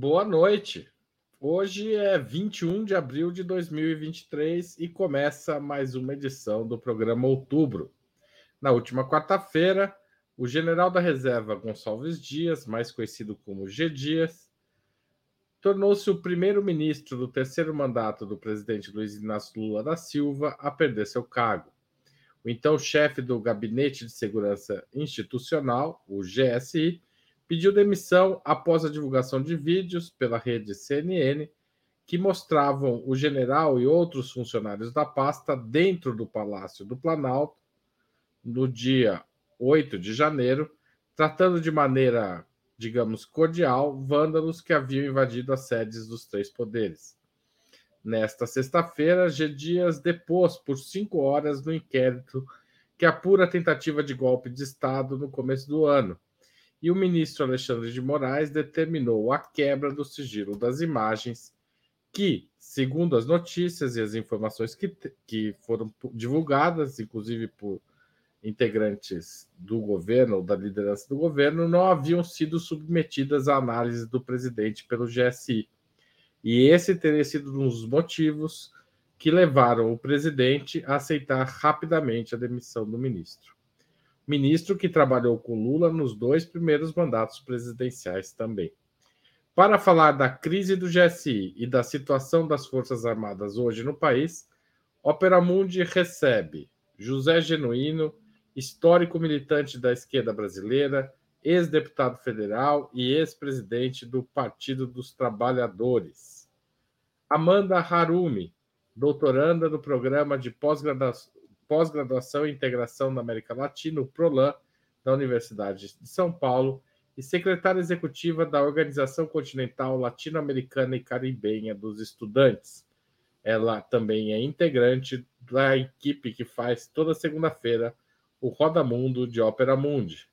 Boa noite. Hoje é 21 de abril de 2023 e começa mais uma edição do programa Outubro. Na última quarta-feira, o general da reserva Gonçalves Dias, mais conhecido como G. Dias, tornou-se o primeiro-ministro do terceiro mandato do presidente Luiz Inácio Lula da Silva a perder seu cargo. O então chefe do Gabinete de Segurança Institucional, o GSI, pediu demissão após a divulgação de vídeos pela rede CNN que mostravam o general e outros funcionários da pasta dentro do Palácio do Planalto no dia 8 de janeiro, tratando de maneira, digamos, cordial vândalos que haviam invadido as sedes dos três poderes. Nesta sexta-feira, G. Dias depôs por cinco horas no inquérito que apura a tentativa de golpe de Estado no começo do ano e o ministro Alexandre de Moraes determinou a quebra do sigilo das imagens que, segundo as notícias e as informações que, que foram divulgadas, inclusive por integrantes do governo ou da liderança do governo, não haviam sido submetidas à análise do presidente pelo GSI. E esse teria sido um dos motivos que levaram o presidente a aceitar rapidamente a demissão do ministro ministro que trabalhou com Lula nos dois primeiros mandatos presidenciais também. Para falar da crise do GSI e da situação das Forças Armadas hoje no país, Opera Mundi recebe José Genuíno, histórico militante da esquerda brasileira, ex-deputado federal e ex-presidente do Partido dos Trabalhadores. Amanda Harumi, doutoranda do programa de pós-graduação e integração na América Latina, o PROLAN, da Universidade de São Paulo, e secretária executiva da Organização Continental Latino-Americana e Caribenha dos Estudantes. Ela também é integrante da equipe que faz toda segunda-feira o Roda Mundo de Ópera Mundi.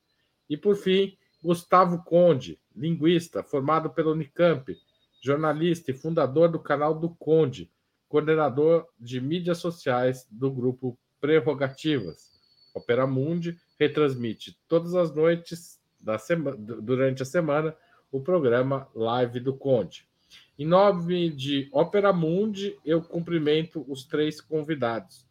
E por fim, Gustavo Conde, linguista, formado pela Unicamp, jornalista e fundador do canal do Conde, coordenador de mídias sociais do grupo prerrogativas. Opera Mundi retransmite todas as noites da semana, durante a semana o programa Live do Conde. Em nome de Opera Mundi, eu cumprimento os três convidados.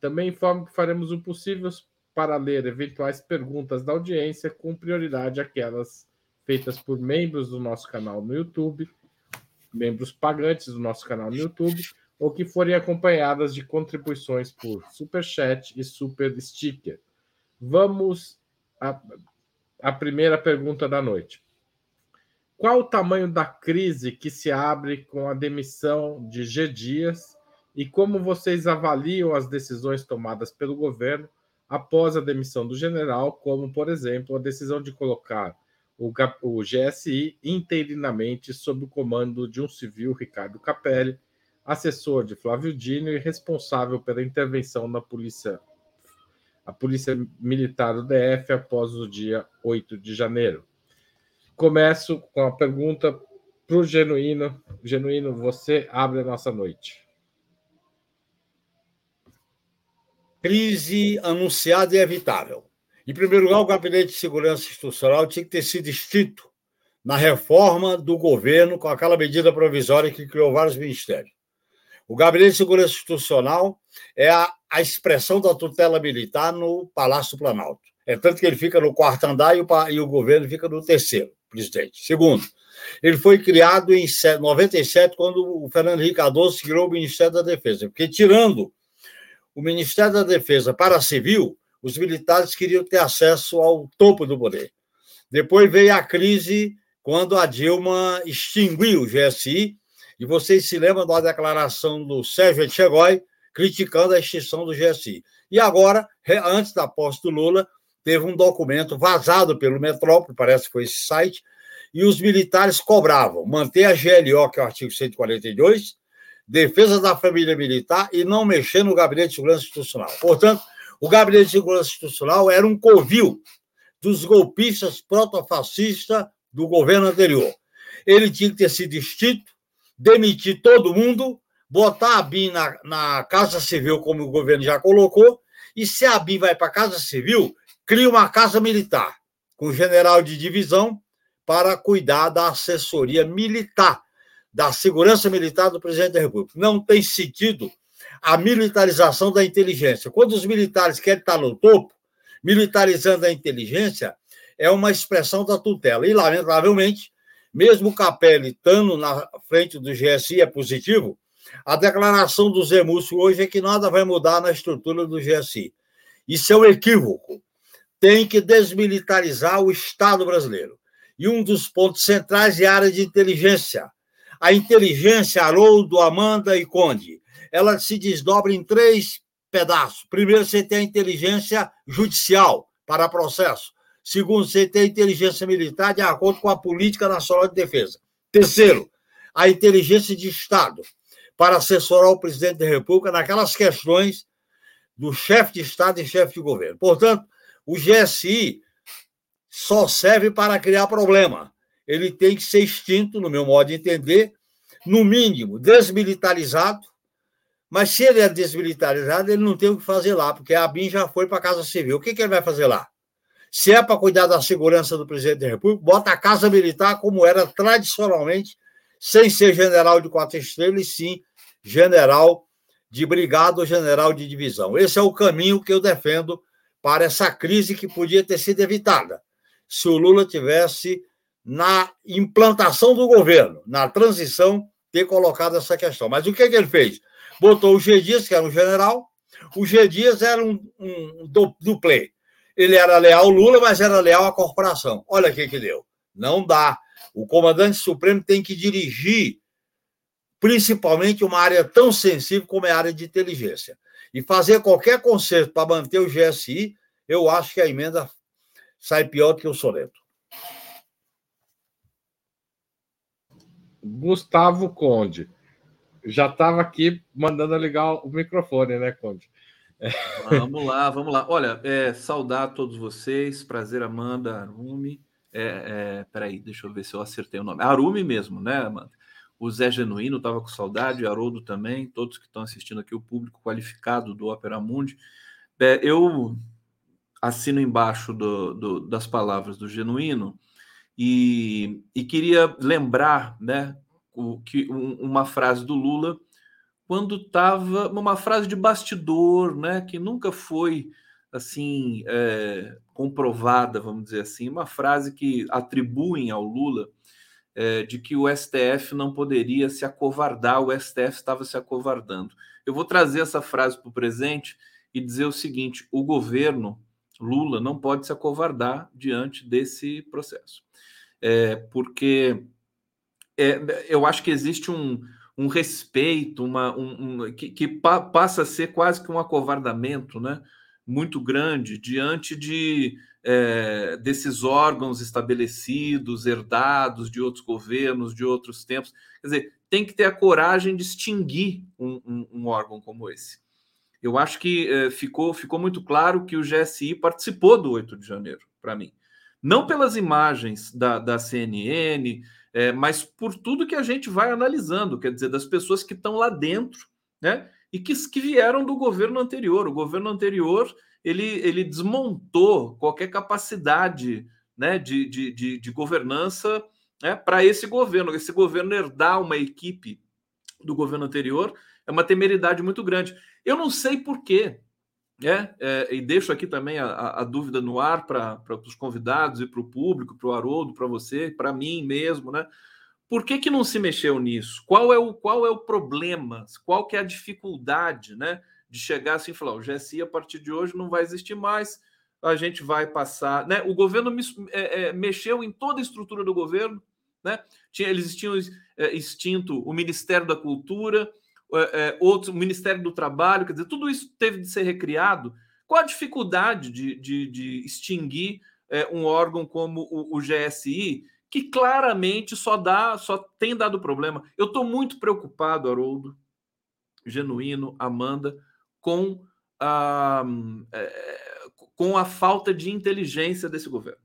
Também informo que faremos o possível para ler eventuais perguntas da audiência, com prioridade aquelas feitas por membros do nosso canal no YouTube, membros pagantes do nosso canal no YouTube, ou que forem acompanhadas de contribuições por super chat e super sticker. Vamos à, à primeira pergunta da noite. Qual o tamanho da crise que se abre com a demissão de G. Dias e como vocês avaliam as decisões tomadas pelo governo após a demissão do general, como, por exemplo, a decisão de colocar o, GSI interinamente sob o comando de um civil, Ricardo Capelli, assessor de Flávio Dino e responsável pela intervenção na polícia, a Polícia Militar do DF após o dia 8 de janeiro. Começo com a pergunta para o Genuíno. Genuíno, você abre a nossa noite. Crise anunciada e evitável. Em primeiro lugar, o Gabinete de Segurança Institucional tinha que ter sido extinto na reforma do governo com aquela medida provisória que criou vários ministérios. O Gabinete de Segurança Institucional é a, a expressão da tutela militar no Palácio Planalto. É tanto que ele fica no quarto andar e o, e o governo fica no terceiro, presidente. Segundo, ele foi criado em 97, quando o Fernando Henrique Cardoso criou o Ministério da Defesa, porque tirando o Ministério da Defesa para civil, os militares queriam ter acesso ao topo do poder. Depois veio a crise quando a Dilma extinguiu o GSI e vocês se lembram da declaração do Sérgio Etchegói criticando a extinção do GSI. E agora, antes da posse do Lula, teve um documento vazado pelo Metrópole, parece que foi esse site, e os militares cobravam manter a GLO, que é o artigo 142, defesa da família militar e não mexer no Gabinete de Segurança Institucional. Portanto, o Gabinete de Segurança Institucional era um covil dos golpistas protofascistas do governo anterior. Ele tinha que ter sido extinto, demitir todo mundo, botar a BIM na, na Casa Civil, como o governo já colocou, e se a BIM vai para a Casa Civil, cria uma Casa Militar, com general de divisão, para cuidar da assessoria militar, da segurança militar do presidente da República. Não tem sentido a militarização da inteligência. Quando os militares querem estar no topo, militarizando a inteligência, é uma expressão da tutela. E, lamentavelmente, mesmo o Capelli estando na frente do GSI é positivo, a declaração do Zé Múcio hoje é que nada vai mudar na estrutura do GSI. Isso é um equívoco. Tem que desmilitarizar o Estado brasileiro. E um dos pontos centrais é a área de inteligência. A inteligência, Haroldo, Amanda e Conde, ela se desdobra em três pedaços. Primeiro, você tem a inteligência judicial para processo. Segundo, a inteligência militar de acordo com a Política Nacional de Defesa. Terceiro, a inteligência de Estado para assessorar o presidente da República naquelas questões do chefe de Estado e chefe de governo. Portanto, o GSI só serve para criar problema. Ele tem que ser extinto, no meu modo de entender, no mínimo desmilitarizado mas se ele é desmilitarizado, ele não tem o que fazer lá, porque a ABIN já foi para a Casa Civil. O que, que ele vai fazer lá? Se é para cuidar da segurança do presidente da República, bota a Casa Militar como era tradicionalmente, sem ser general de quatro estrelas, e sim general de brigada ou general de divisão. Esse é o caminho que eu defendo para essa crise que podia ter sido evitada se o Lula tivesse na implantação do governo, na transição, ter colocado essa questão. Mas o que, que ele fez? botou o G Dias, que era um general, o G Dias era um, um duplê. Ele era leal ao Lula, mas era leal à corporação. Olha o que, que deu. Não dá. O comandante supremo tem que dirigir principalmente uma área tão sensível como é a área de inteligência. E fazer qualquer conserto para manter o GSI, eu acho que a emenda sai pior do que o soneto. Gustavo Conde já estava aqui mandando ligar o microfone, né, Conde? Vamos lá, vamos lá. Olha, é, saudar todos vocês. Prazer, Amanda, Arumi. É, é, peraí, deixa eu ver se eu acertei o nome. Arumi mesmo, né, Amanda? O Zé Genuíno estava com saudade, Haroldo também, todos que estão assistindo aqui, o público qualificado do Opera Mundi. É, eu assino embaixo do, do, das palavras do Genuíno e, e queria lembrar, né, o, que, um, uma frase do Lula quando estava uma frase de bastidor, né, que nunca foi assim é, comprovada, vamos dizer assim, uma frase que atribuem ao Lula é, de que o STF não poderia se acovardar, o STF estava se acovardando. Eu vou trazer essa frase para o presente e dizer o seguinte: o governo Lula não pode se acovardar diante desse processo, é, porque é, eu acho que existe um, um respeito, uma, um, um que, que pa, passa a ser quase que um acovardamento né, muito grande diante de é, desses órgãos estabelecidos, herdados de outros governos, de outros tempos. Quer dizer, tem que ter a coragem de extinguir um, um, um órgão como esse. Eu acho que é, ficou, ficou muito claro que o GSI participou do 8 de janeiro, para mim. Não pelas imagens da, da CNN, é, mas por tudo que a gente vai analisando, quer dizer, das pessoas que estão lá dentro, né? E que, que vieram do governo anterior. O governo anterior ele, ele desmontou qualquer capacidade né, de, de, de, de governança né, para esse governo. Esse governo herdar uma equipe do governo anterior é uma temeridade muito grande. Eu não sei por quê. É, é, e deixo aqui também a, a dúvida no ar para os convidados e para o público, para o Haroldo, para você, para mim mesmo, né? Por que, que não se mexeu nisso? Qual é o qual é o problema? Qual que é a dificuldade, né? De chegar assim e falar, o GSI a partir de hoje não vai existir mais, a gente vai passar, né? O governo é, é, mexeu em toda a estrutura do governo, né? Tinha, eles tinham é, extinto o Ministério da Cultura, é, é, outros, o Ministério do Trabalho, quer dizer, tudo isso teve de ser recriado. Qual a dificuldade de, de, de extinguir é, um órgão como o, o, GSI, que claramente só dá, só tem dado problema? Eu estou muito preocupado, Haroldo, genuíno, Amanda, com a, é, com a falta de inteligência desse governo.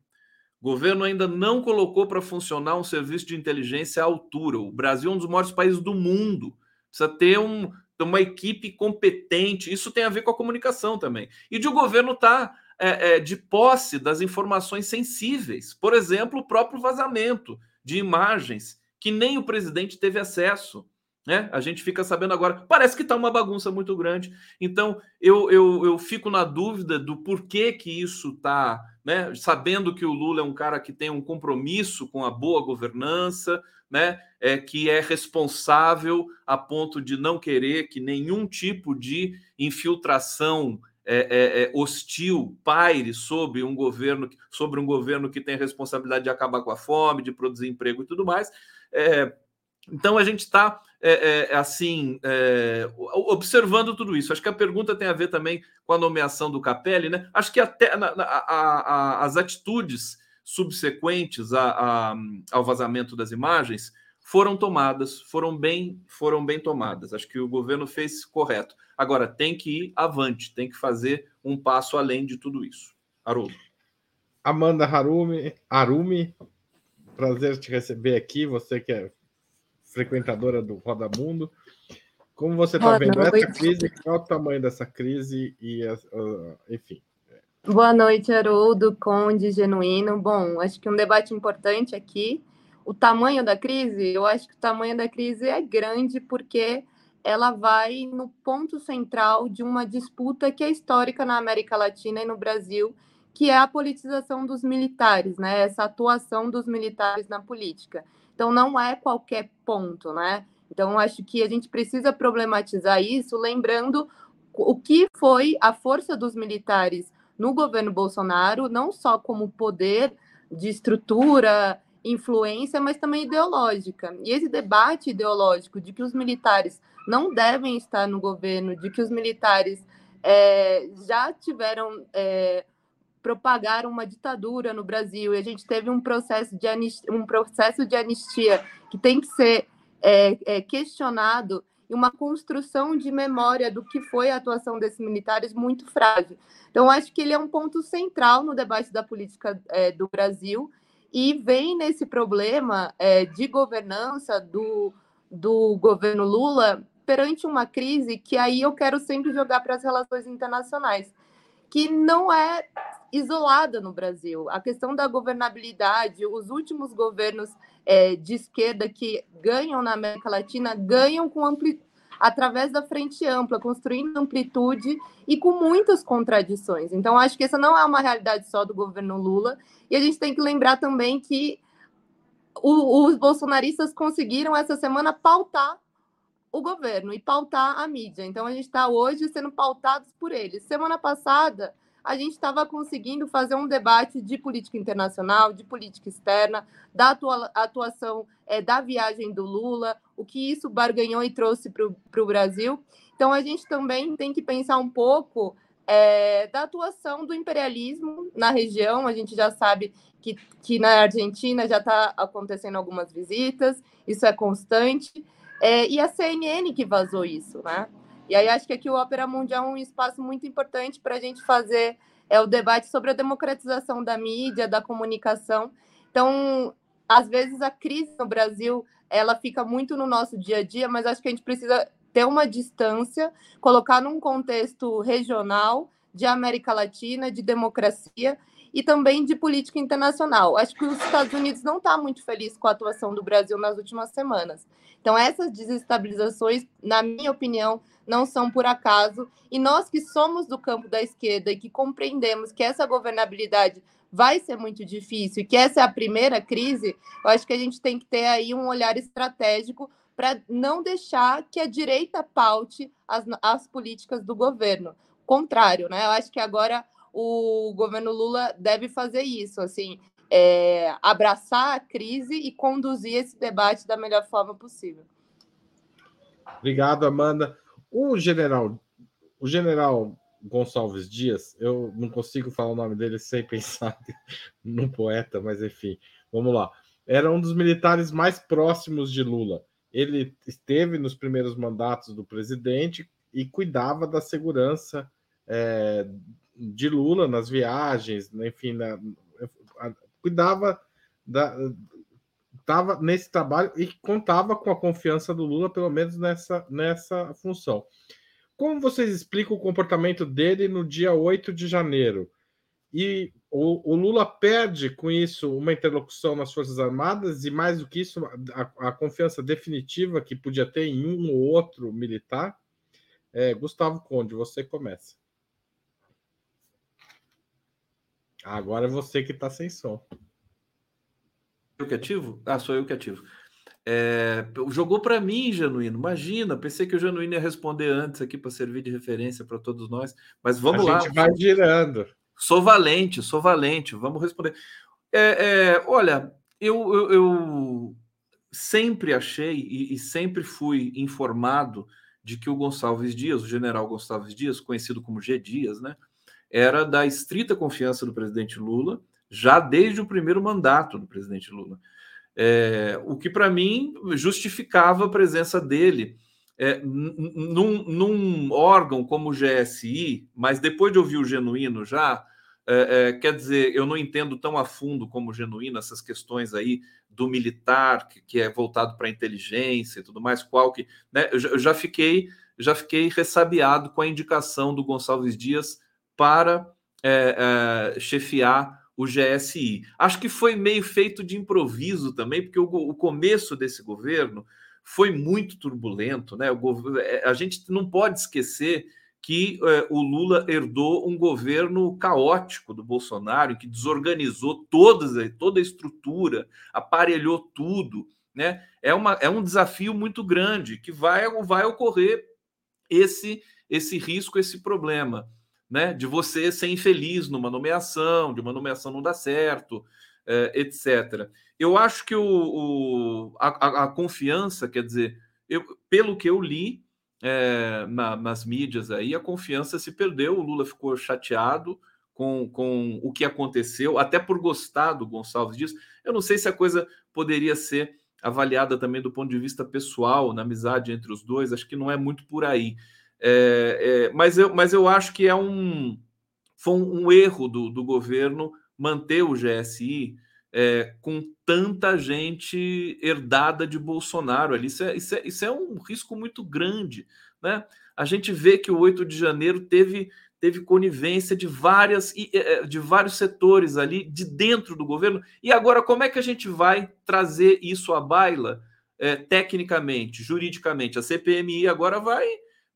O governo ainda não colocou para funcionar um serviço de inteligência à altura. O Brasil é um dos maiores países do mundo Precisa ter um, uma equipe competente. Isso tem a ver com a comunicação também. E de o governo estar tá, é, é, de posse das informações sensíveis. Por exemplo, o próprio vazamento de imagens que nem o presidente teve acesso. Né? A gente fica sabendo agora. Parece que está uma bagunça muito grande. Então, eu, eu, eu fico na dúvida do porquê que isso está, né? sabendo que o Lula é um cara que tem um compromisso com a boa governança, né? é, que é responsável a ponto de não querer que nenhum tipo de infiltração é, é, é, hostil paire sobre um governo sobre um governo que tem a responsabilidade de acabar com a fome, de produzir emprego e tudo mais. É, então a gente está é, assim observando tudo isso. Acho que a pergunta tem a ver também com a nomeação do Capelli, né? Acho que até na, na, a, a, as atitudes subsequentes a, ao vazamento das imagens foram tomadas, foram bem, foram bem tomadas. Acho que o governo fez correto. Agora tem que ir avante, tem que fazer um passo além de tudo isso. Haroldo. Amanda Harumi, Arumi, prazer te receber aqui. Você que é frequentadora do Roda Mundo. Como você está vendo essa crise? Qual é o tamanho dessa crise? E, uh, enfim. Boa noite, Haroldo, Conde, Genuíno. Bom, acho que um debate importante aqui. O tamanho da crise, eu acho que o tamanho da crise é grande porque ela vai no ponto central de uma disputa que é histórica na América Latina e no Brasil, que é a politização dos militares, né? Essa atuação dos militares na política. Então, não é qualquer ponto, né? Então, acho que a gente precisa problematizar isso, lembrando o que foi a força dos militares no governo Bolsonaro, não só como poder de estrutura, influência, mas também ideológica. E esse debate ideológico de que os militares não devem estar no governo, de que os militares é, já tiveram é, propagaram uma ditadura no Brasil e a gente teve um processo de anistia, um processo de anistia que tem que ser é, é, questionado e uma construção de memória do que foi a atuação desses militares muito frágil. Então, acho que ele é um ponto central no debate da política é, do Brasil e vem nesse problema é, de governança do, do governo Lula perante uma crise que aí eu quero sempre jogar para as relações internacionais, que não é isolada no Brasil. A questão da governabilidade, os últimos governos é, de esquerda que ganham na América Latina ganham com ampli... através da frente ampla, construindo amplitude e com muitas contradições. Então, acho que essa não é uma realidade só do governo Lula. E a gente tem que lembrar também que o, os bolsonaristas conseguiram essa semana pautar o governo e pautar a mídia. Então, a gente está hoje sendo pautados por eles. Semana passada, a gente estava conseguindo fazer um debate de política internacional, de política externa, da atua atuação é, da viagem do Lula, o que isso barganhou e trouxe para o Brasil. Então, a gente também tem que pensar um pouco é, da atuação do imperialismo na região. A gente já sabe que, que na Argentina já está acontecendo algumas visitas, isso é constante. É, e a CNN que vazou isso, né? E aí acho que aqui o Ópera Mundial é um espaço muito importante para a gente fazer é, o debate sobre a democratização da mídia, da comunicação. Então, às vezes a crise no Brasil ela fica muito no nosso dia a dia, mas acho que a gente precisa ter uma distância, colocar num contexto regional de América Latina, de democracia e também de política internacional. Acho que os Estados Unidos não está muito feliz com a atuação do Brasil nas últimas semanas. Então, essas desestabilizações, na minha opinião, não são por acaso. E nós que somos do campo da esquerda e que compreendemos que essa governabilidade vai ser muito difícil e que essa é a primeira crise, eu acho que a gente tem que ter aí um olhar estratégico para não deixar que a direita paute as, as políticas do governo. Contrário, né? Eu acho que agora o governo Lula deve fazer isso, assim, é, abraçar a crise e conduzir esse debate da melhor forma possível. Obrigado, Amanda. O general, o general Gonçalves Dias, eu não consigo falar o nome dele sem pensar no poeta, mas enfim, vamos lá. Era um dos militares mais próximos de Lula. Ele esteve nos primeiros mandatos do presidente e cuidava da segurança é, de Lula nas viagens, enfim, na, cuidava da estava nesse trabalho e contava com a confiança do Lula, pelo menos nessa, nessa função. Como vocês explicam o comportamento dele no dia 8 de janeiro? E o, o, Lula perde com isso uma interlocução nas Forças Armadas e, mais do que isso, a, a confiança definitiva que podia ter em um ou outro militar. É, Gustavo Conde, você começa. Agora é você que está sem som. Eu que ativo? Ah, sou eu que ativo. É, jogou para mim, Genuíno. Imagina, pensei que o Genuíno ia responder antes aqui para servir de referência para todos nós. Mas vamos lá. A gente vai girando. Sou valente, sou valente. Vamos responder. É, é, olha, eu, eu, eu, sempre achei e, e, sempre fui informado de que o Gonçalves Dias, o general Gonçalves Dias, conhecido como G. Dias, né, era da estrita confiança do presidente Lula, já desde o primeiro mandato do presidente Lula. É, o que para mim justificava a presença dele é, num, num, órgão como o GSI, mas depois de ouvir o Genuíno já, é, é, quer dizer, eu não entendo tão a fundo como o Genuíno essas questões aí do militar, que, que é voltado para a inteligência e tudo mais, qual que. Né, eu, eu já fiquei já fiquei ressabiado com a indicação do Gonçalves Dias para é, é, chefiar o GSI. Acho que foi meio feito de improviso também, porque o, o começo desse governo foi muito turbulento, né? O, é, a gente não pode esquecer que é, o Lula herdou um governo caótico do Bolsonaro, que desorganizou todas, toda a estrutura, aparelhou tudo. Né? É, uma, é um desafio muito grande que vai, vai ocorrer esse, esse risco, esse problema né, de você ser infeliz numa nomeação, de uma nomeação não dar certo, é, etc. Eu acho que o, o a, a, confiança, quer dizer, eu, pelo que eu li é, na, nas mídias aí, a confiança se perdeu, o Lula ficou chateado com, com o que aconteceu, até por gostar do Gonçalves Dias. Eu não sei se a coisa poderia ser avaliada também do ponto de vista pessoal, na amizade entre os dois, acho que não é muito por aí. É, é, mas, eu, mas eu acho que é um, foi um, erro do, do governo manter o GSI é, com tanta gente herdada de Bolsonaro ali. Isso é, isso, é, isso é um risco muito grande. Né? A gente vê que o 8 de janeiro teve, teve conivência de várias é, de vários setores ali de dentro do governo. E agora, como é que a gente vai trazer isso à baila é, tecnicamente, juridicamente? A CPMI agora vai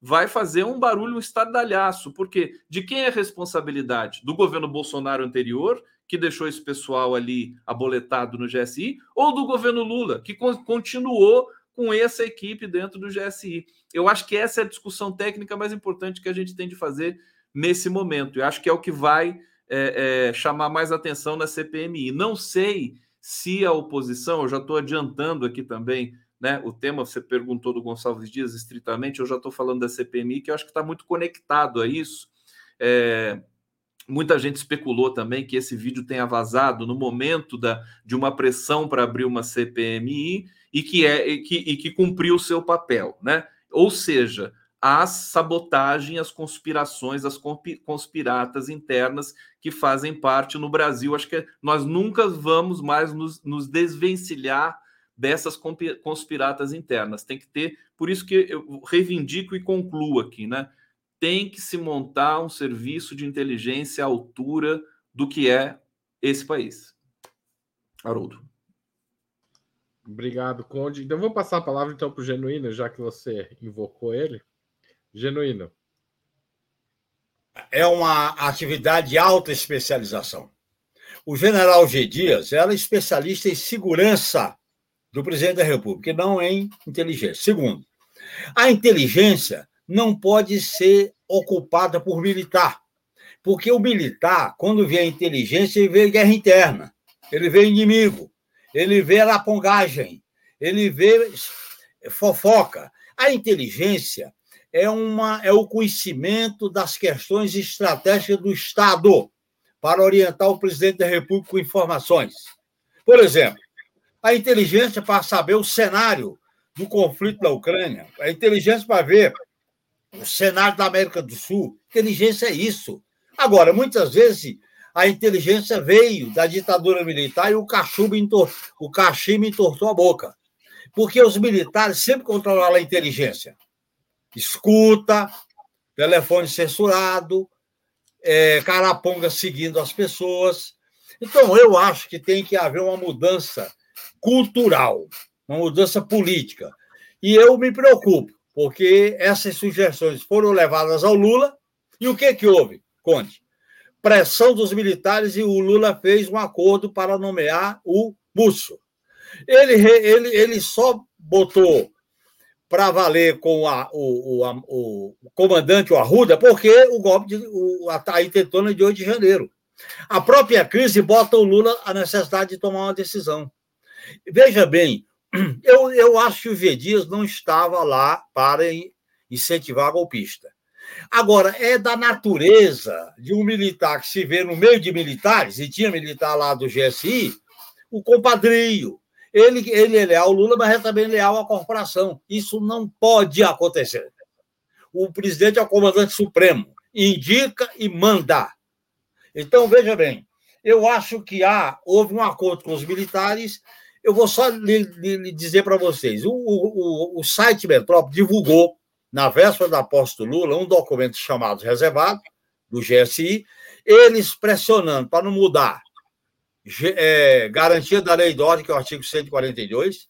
vai fazer um barulho, um estardalhaço, porque de quem é a responsabilidade? Do governo Bolsonaro anterior, que deixou esse pessoal ali aboletado no GSI, ou do governo Lula, que continuou com essa equipe dentro do GSI? Eu acho que essa é a discussão técnica mais importante que a gente tem de fazer nesse momento. Eu acho que é o que vai é, é, chamar mais atenção na CPMI. Não sei se a oposição, eu já estou adiantando aqui também né? O tema você perguntou do Gonçalves Dias estritamente, eu já estou falando da CPMI, que eu acho que está muito conectado a isso. É, muita gente especulou também que esse vídeo tenha vazado no momento da, de uma pressão para abrir uma CPMI e que, é, e que, e que cumpriu o seu papel, né? Ou seja, a sabotagem, as conspirações, as conspiratas internas que fazem parte no Brasil. Acho que nós nunca vamos mais nos, nos desvencilhar dessas conspiratas internas. Tem que ter, por isso que eu reivindico e concluo aqui, né? Tem que se montar um serviço de inteligência à altura do que é esse país. Haroldo. Obrigado, Conde. Então, vou passar a palavra então para o Genuíno, já que você invocou ele. Genuíno. É uma atividade de alta especialização. O general G. Dias era especialista em segurança do presidente da República, e não em inteligência. Segundo, a inteligência não pode ser ocupada por militar, porque o militar, quando vê a inteligência, ele vê guerra interna, ele vê inimigo, ele vê lapongagem, ele vê fofoca. A inteligência é, uma, é o conhecimento das questões estratégicas do Estado para orientar o presidente da República com informações. Por exemplo, a inteligência para saber o cenário do conflito da Ucrânia, a inteligência para ver o cenário da América do Sul. Inteligência é isso. Agora, muitas vezes, a inteligência veio da ditadura militar e o cachumbo entor... o cachimbo entortou a boca. Porque os militares sempre controlaram a inteligência. Escuta, telefone censurado, é, Caraponga seguindo as pessoas. Então, eu acho que tem que haver uma mudança cultural, uma mudança política. E eu me preocupo, porque essas sugestões foram levadas ao Lula, e o que, que houve, Conde? Pressão dos militares e o Lula fez um acordo para nomear o Múcio. Ele, ele, ele só botou para valer com a, o, o, a, o, comandante, o Arruda, porque o golpe, de, o, a, a intentona de 8 de janeiro. A própria crise bota o Lula a necessidade de tomar uma decisão. Veja bem, eu, eu acho que o G. Dias não estava lá para incentivar a golpista. Agora, é da natureza de um militar que se vê no meio de militares, e tinha militar lá do GSI, o compadrio, ele, ele é leal ao Lula, mas é também leal à corporação. Isso não pode acontecer. O presidente é o comandante supremo, indica e manda. Então, veja bem, eu acho que há, houve um acordo com os militares. Eu vou só lhe, lhe dizer para vocês: o, o, o site Metrópole divulgou, na véspera da posse do Lula, um documento chamado reservado, do GSI, eles pressionando para não mudar é, garantia da lei de ordem, que é o artigo 142,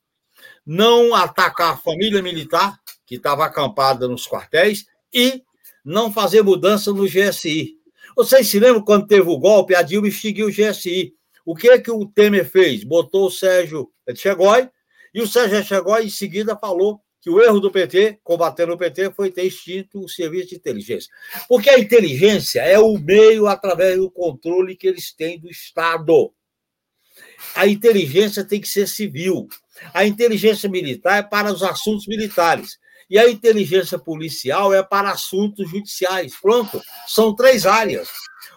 não atacar a família militar, que estava acampada nos quartéis, e não fazer mudança no GSI. Vocês se lembram quando teve o golpe, a Dilma extinguiu o GSI. O que que o Temer fez? Botou o Sérgio Etchegói, e o Sérgio Etchegói, em seguida, falou que o erro do PT, combatendo o PT, foi ter extinto o serviço de inteligência. Porque a inteligência é o meio através do controle que eles têm do Estado a inteligência tem que ser civil. A inteligência militar é para os assuntos militares. E a inteligência policial é para assuntos judiciais. Pronto, são três áreas.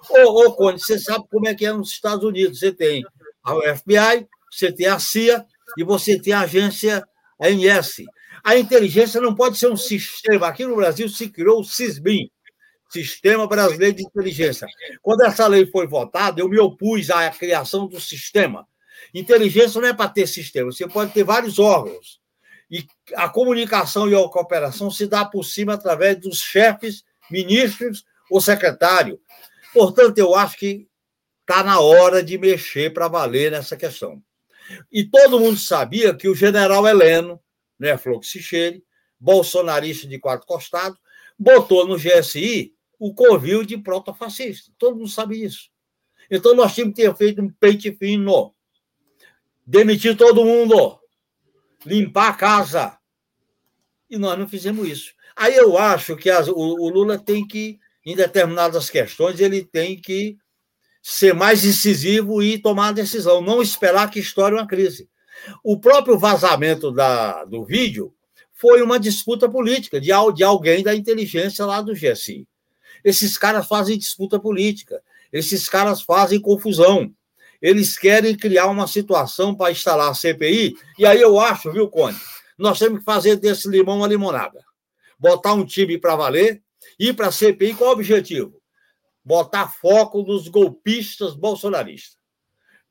Ô, ô Cone, você sabe como é que é nos Estados Unidos. Você tem a FBI, você tem a CIA e você tem a agência ANS. A inteligência não pode ser um sistema. Aqui no Brasil se criou o SISBIM, Sistema Brasileiro de Inteligência. Quando essa lei foi votada, eu me opus à criação do sistema. Inteligência não é para ter sistema, você pode ter vários órgãos. E a comunicação e a cooperação se dá por cima através dos chefes, ministros ou secretário. Portanto, eu acho que está na hora de mexer para valer nessa questão. E todo mundo sabia que o general Heleno, né, Floxicheire, bolsonarista de quatro costados, botou no GSI o covil de protofascista. Todo mundo sabe isso. Então, nós tínhamos que ter feito um peito fino demitir todo mundo, limpar a casa. E nós não fizemos isso. Aí eu acho que as, o, o, Lula tem que, em determinadas questões, ele tem que ser mais incisivo e tomar a decisão, não esperar que estoure uma crise. O próprio vazamento da, do vídeo foi uma disputa política de, de alguém da inteligência lá do GSI. Esses caras fazem disputa política, esses caras fazem confusão eles querem criar uma situação para instalar a CPI, e aí eu acho, viu, Cone, nós temos que fazer desse limão uma limonada. Botar um time para valer, ir para a CPI, qual o objetivo? Botar foco nos golpistas bolsonaristas,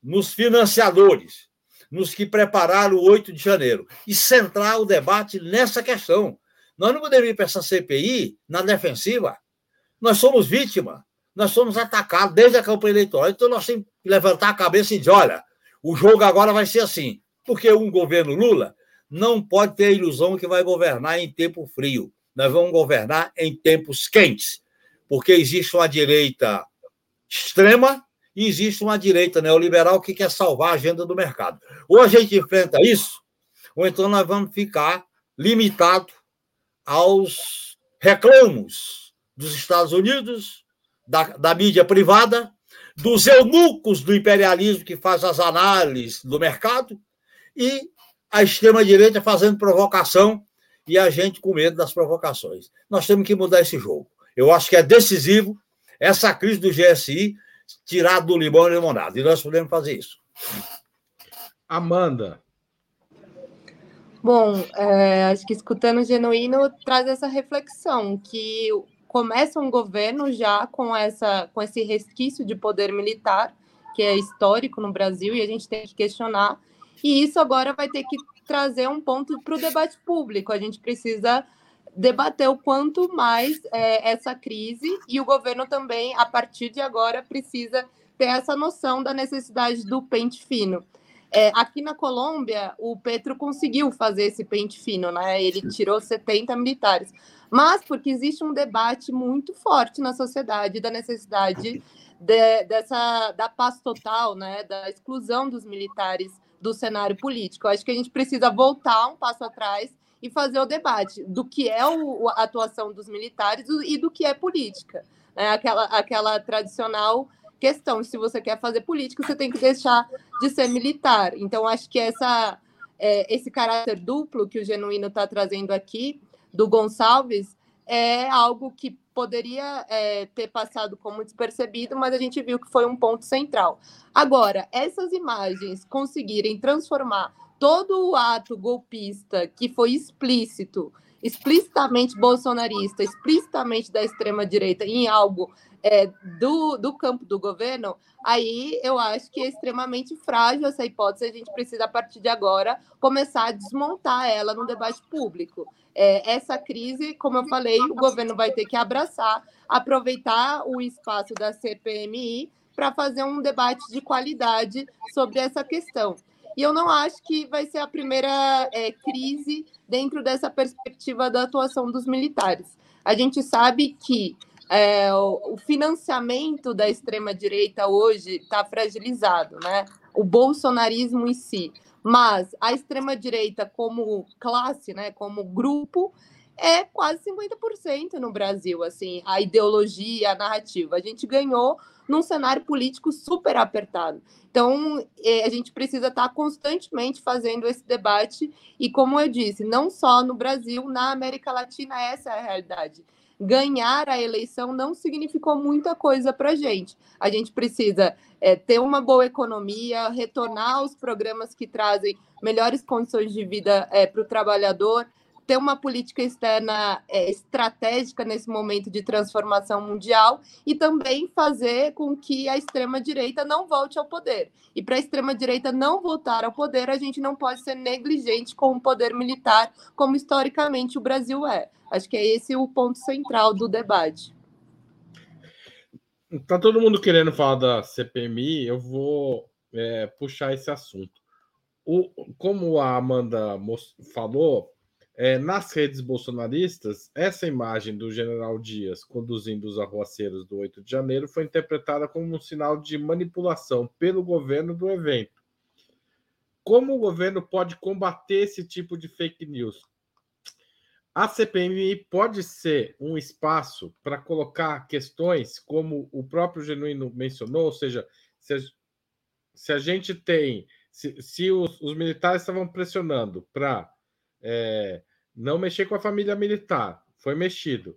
nos financiadores, nos que prepararam o 8 de janeiro, e centrar o debate nessa questão. Nós não podemos ir para essa CPI na defensiva. Nós somos vítima nós somos atacados desde a campanha eleitoral. Então, nós temos levantar a cabeça e dizer: olha, o jogo agora vai ser assim. Porque um governo Lula não pode ter a ilusão que vai governar em tempo frio. Nós vamos governar em tempos quentes. Porque existe uma direita extrema e existe uma direita neoliberal que quer salvar a agenda do mercado. Ou a gente enfrenta isso, ou então nós vamos ficar limitados aos reclamos dos Estados Unidos, da, da mídia privada, dos eunucos do imperialismo que faz as análises do mercado e a extrema-direita fazendo provocação e a gente com medo das provocações. Nós temos que mudar esse jogo. Eu acho que é decisivo essa crise do GSI tirar do limão e limonada. E nós podemos fazer isso. Amanda. Bom, é, acho que escutando o Genuíno traz essa reflexão que começa um governo já com, essa, com esse resquício de poder militar, que é histórico no Brasil, e a gente tem que questionar. E isso agora vai ter que trazer um ponto para o debate público. A gente precisa debater o quanto mais é, essa crise e o governo também, a partir de agora, precisa ter essa noção da necessidade do pente fino. É, aqui na Colômbia, o Petro conseguiu fazer esse pente fino, né? Ele tirou 70 militares. Mas porque existe um debate muito forte na sociedade da necessidade de, dessa da paz total, né? Da exclusão dos militares do cenário político. Eu acho que a gente precisa voltar um passo atrás e fazer o debate do que é o, a atuação dos militares e do que é política. Né? Aquela, aquela tradicional questão: se você quer fazer política, você tem que deixar de ser militar. Então, acho que essa, é, esse caráter duplo que o Genuíno está trazendo aqui, do Gonçalves, é algo que poderia é, ter passado como despercebido, mas a gente viu que foi um ponto central. Agora, essas imagens conseguirem transformar todo o ato golpista que foi explícito, explicitamente bolsonarista, explicitamente da extrema-direita, em algo é, do, do campo do governo, aí eu acho que é extremamente frágil essa hipótese. A gente precisa, a partir de agora, começar a desmontar ela no debate público. É, essa crise, como eu falei, o governo vai ter que abraçar, aproveitar o espaço da CPMI para fazer um debate de qualidade sobre essa questão. E eu não acho que vai ser a primeira é, crise dentro dessa perspectiva da atuação dos militares. A gente sabe que é, o, financiamento da extrema-direita hoje está fragilizado, né? O bolsonarismo em si. Mas a extrema-direita, como classe, né, como grupo, é quase 50% no Brasil, assim, a ideologia, a narrativa. A gente ganhou num cenário político super apertado. Então, é, a gente precisa estar constantemente fazendo esse debate, e como eu disse, não só no Brasil, na América Latina, essa é a realidade. Ganhar a eleição não significou muita coisa para a gente. A gente precisa é, ter uma boa economia, retornar aos programas que trazem melhores condições de vida é, para o trabalhador, ter uma política externa é, estratégica nesse momento de transformação mundial e também fazer com que a extrema-direita não volte ao poder. E para a extrema-direita não voltar ao poder, a gente não pode ser negligente com o poder militar, como historicamente o Brasil é. Acho que é esse o ponto central do debate. Tá todo mundo querendo falar da CPMI, eu vou é, puxar esse assunto. O, como a Amanda falou, é, nas redes bolsonaristas, essa imagem do general Dias conduzindo os arruaceiros do 8 de janeiro foi interpretada como um sinal de manipulação pelo governo do evento. Como o governo pode combater esse tipo de fake news? A CPMI pode ser um espaço para colocar questões, como o próprio Genuíno mencionou, ou seja, se a, se a gente tem, se, se os, os militares estavam pressionando para é, não mexer com a família militar, foi mexido.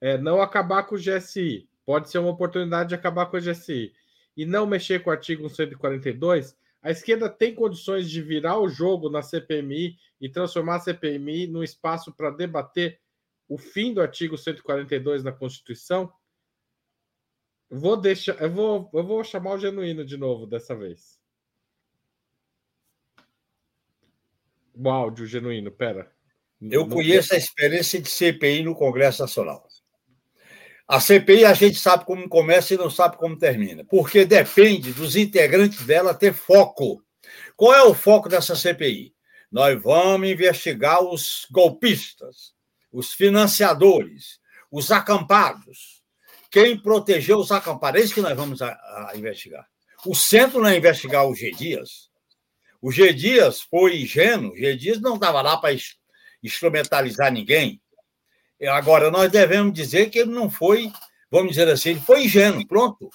É, não acabar com o GSI, pode ser uma oportunidade de acabar com o GSI. E não mexer com o artigo 142, a esquerda tem condições de virar o jogo na CPMI e transformar a CPMI num espaço para debater o fim do artigo 142 na Constituição? Vou deixar, eu vou, eu vou chamar o genuíno de novo dessa vez. O áudio genuíno, pera. Eu conheço a experiência de CPI no Congresso Nacional. A CPI a gente sabe como começa e não sabe como termina, porque depende dos integrantes dela ter foco. Qual é o foco dessa CPI? Nós vamos investigar os golpistas, os financiadores, os acampados. Quem protegeu os acampados? É isso que nós vamos a, a investigar. O centro não é investigar o G. Dias. O G. Dias foi ingênuo. O G. Dias não estava lá para instrumentalizar ninguém. Agora, nós devemos dizer que ele não foi, vamos dizer assim, ele foi ingênuo, pronto.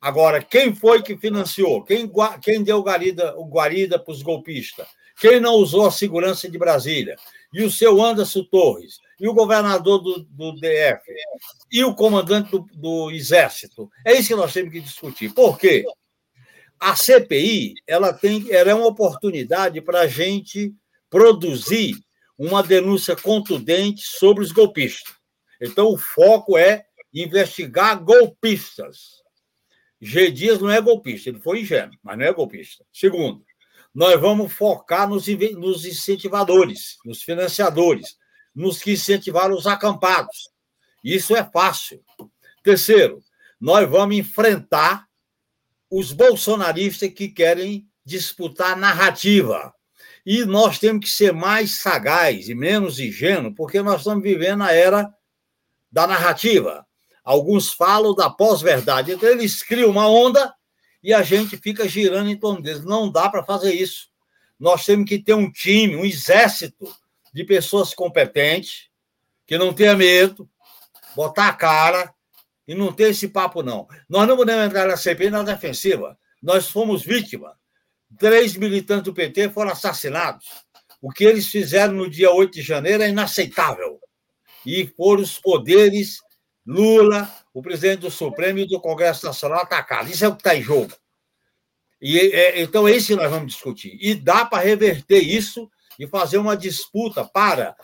Agora, quem foi que financiou? Quem, quem deu guarida, o guarida para os golpistas? Quem não usou a segurança de Brasília? E o seu Anderson Torres? E o governador do, do DF? E o comandante do, do Exército? É isso que nós temos que discutir. Por quê? A CPI ela tem, ela é uma oportunidade para a gente produzir uma denúncia contundente sobre os golpistas. Então, o foco é investigar golpistas. G. Dias não é golpista, ele foi ingênuo, mas não é golpista. Segundo, nós vamos focar nos, nos incentivadores, nos financiadores. nos que incentivaram os acampados. Isso é fácil. Terceiro, nós vamos enfrentar os bolsonaristas que querem disputar narrativa. E nós temos que ser mais sagaz e menos ingênuo, porque nós estamos vivendo a era da narrativa. Alguns falam da pós-verdade. Então, eles criam uma onda e a gente fica girando em torno deles. Não dá para fazer isso. Nós temos que ter um time, um exército de pessoas competentes, que não tenha medo, botar a cara e não ter esse papo, não. Nós não podemos entrar na CPI na defensiva. Nós fomos vítimas. Três militantes do PT foram assassinados. O que eles fizeram no dia 8 de janeiro é inaceitável. E foram os poderes, Lula, o presidente do Supremo e do Congresso Nacional atacados. Isso é o que está em jogo. E, é, então, é isso que nós vamos discutir. E dá para reverter isso e fazer uma disputa para,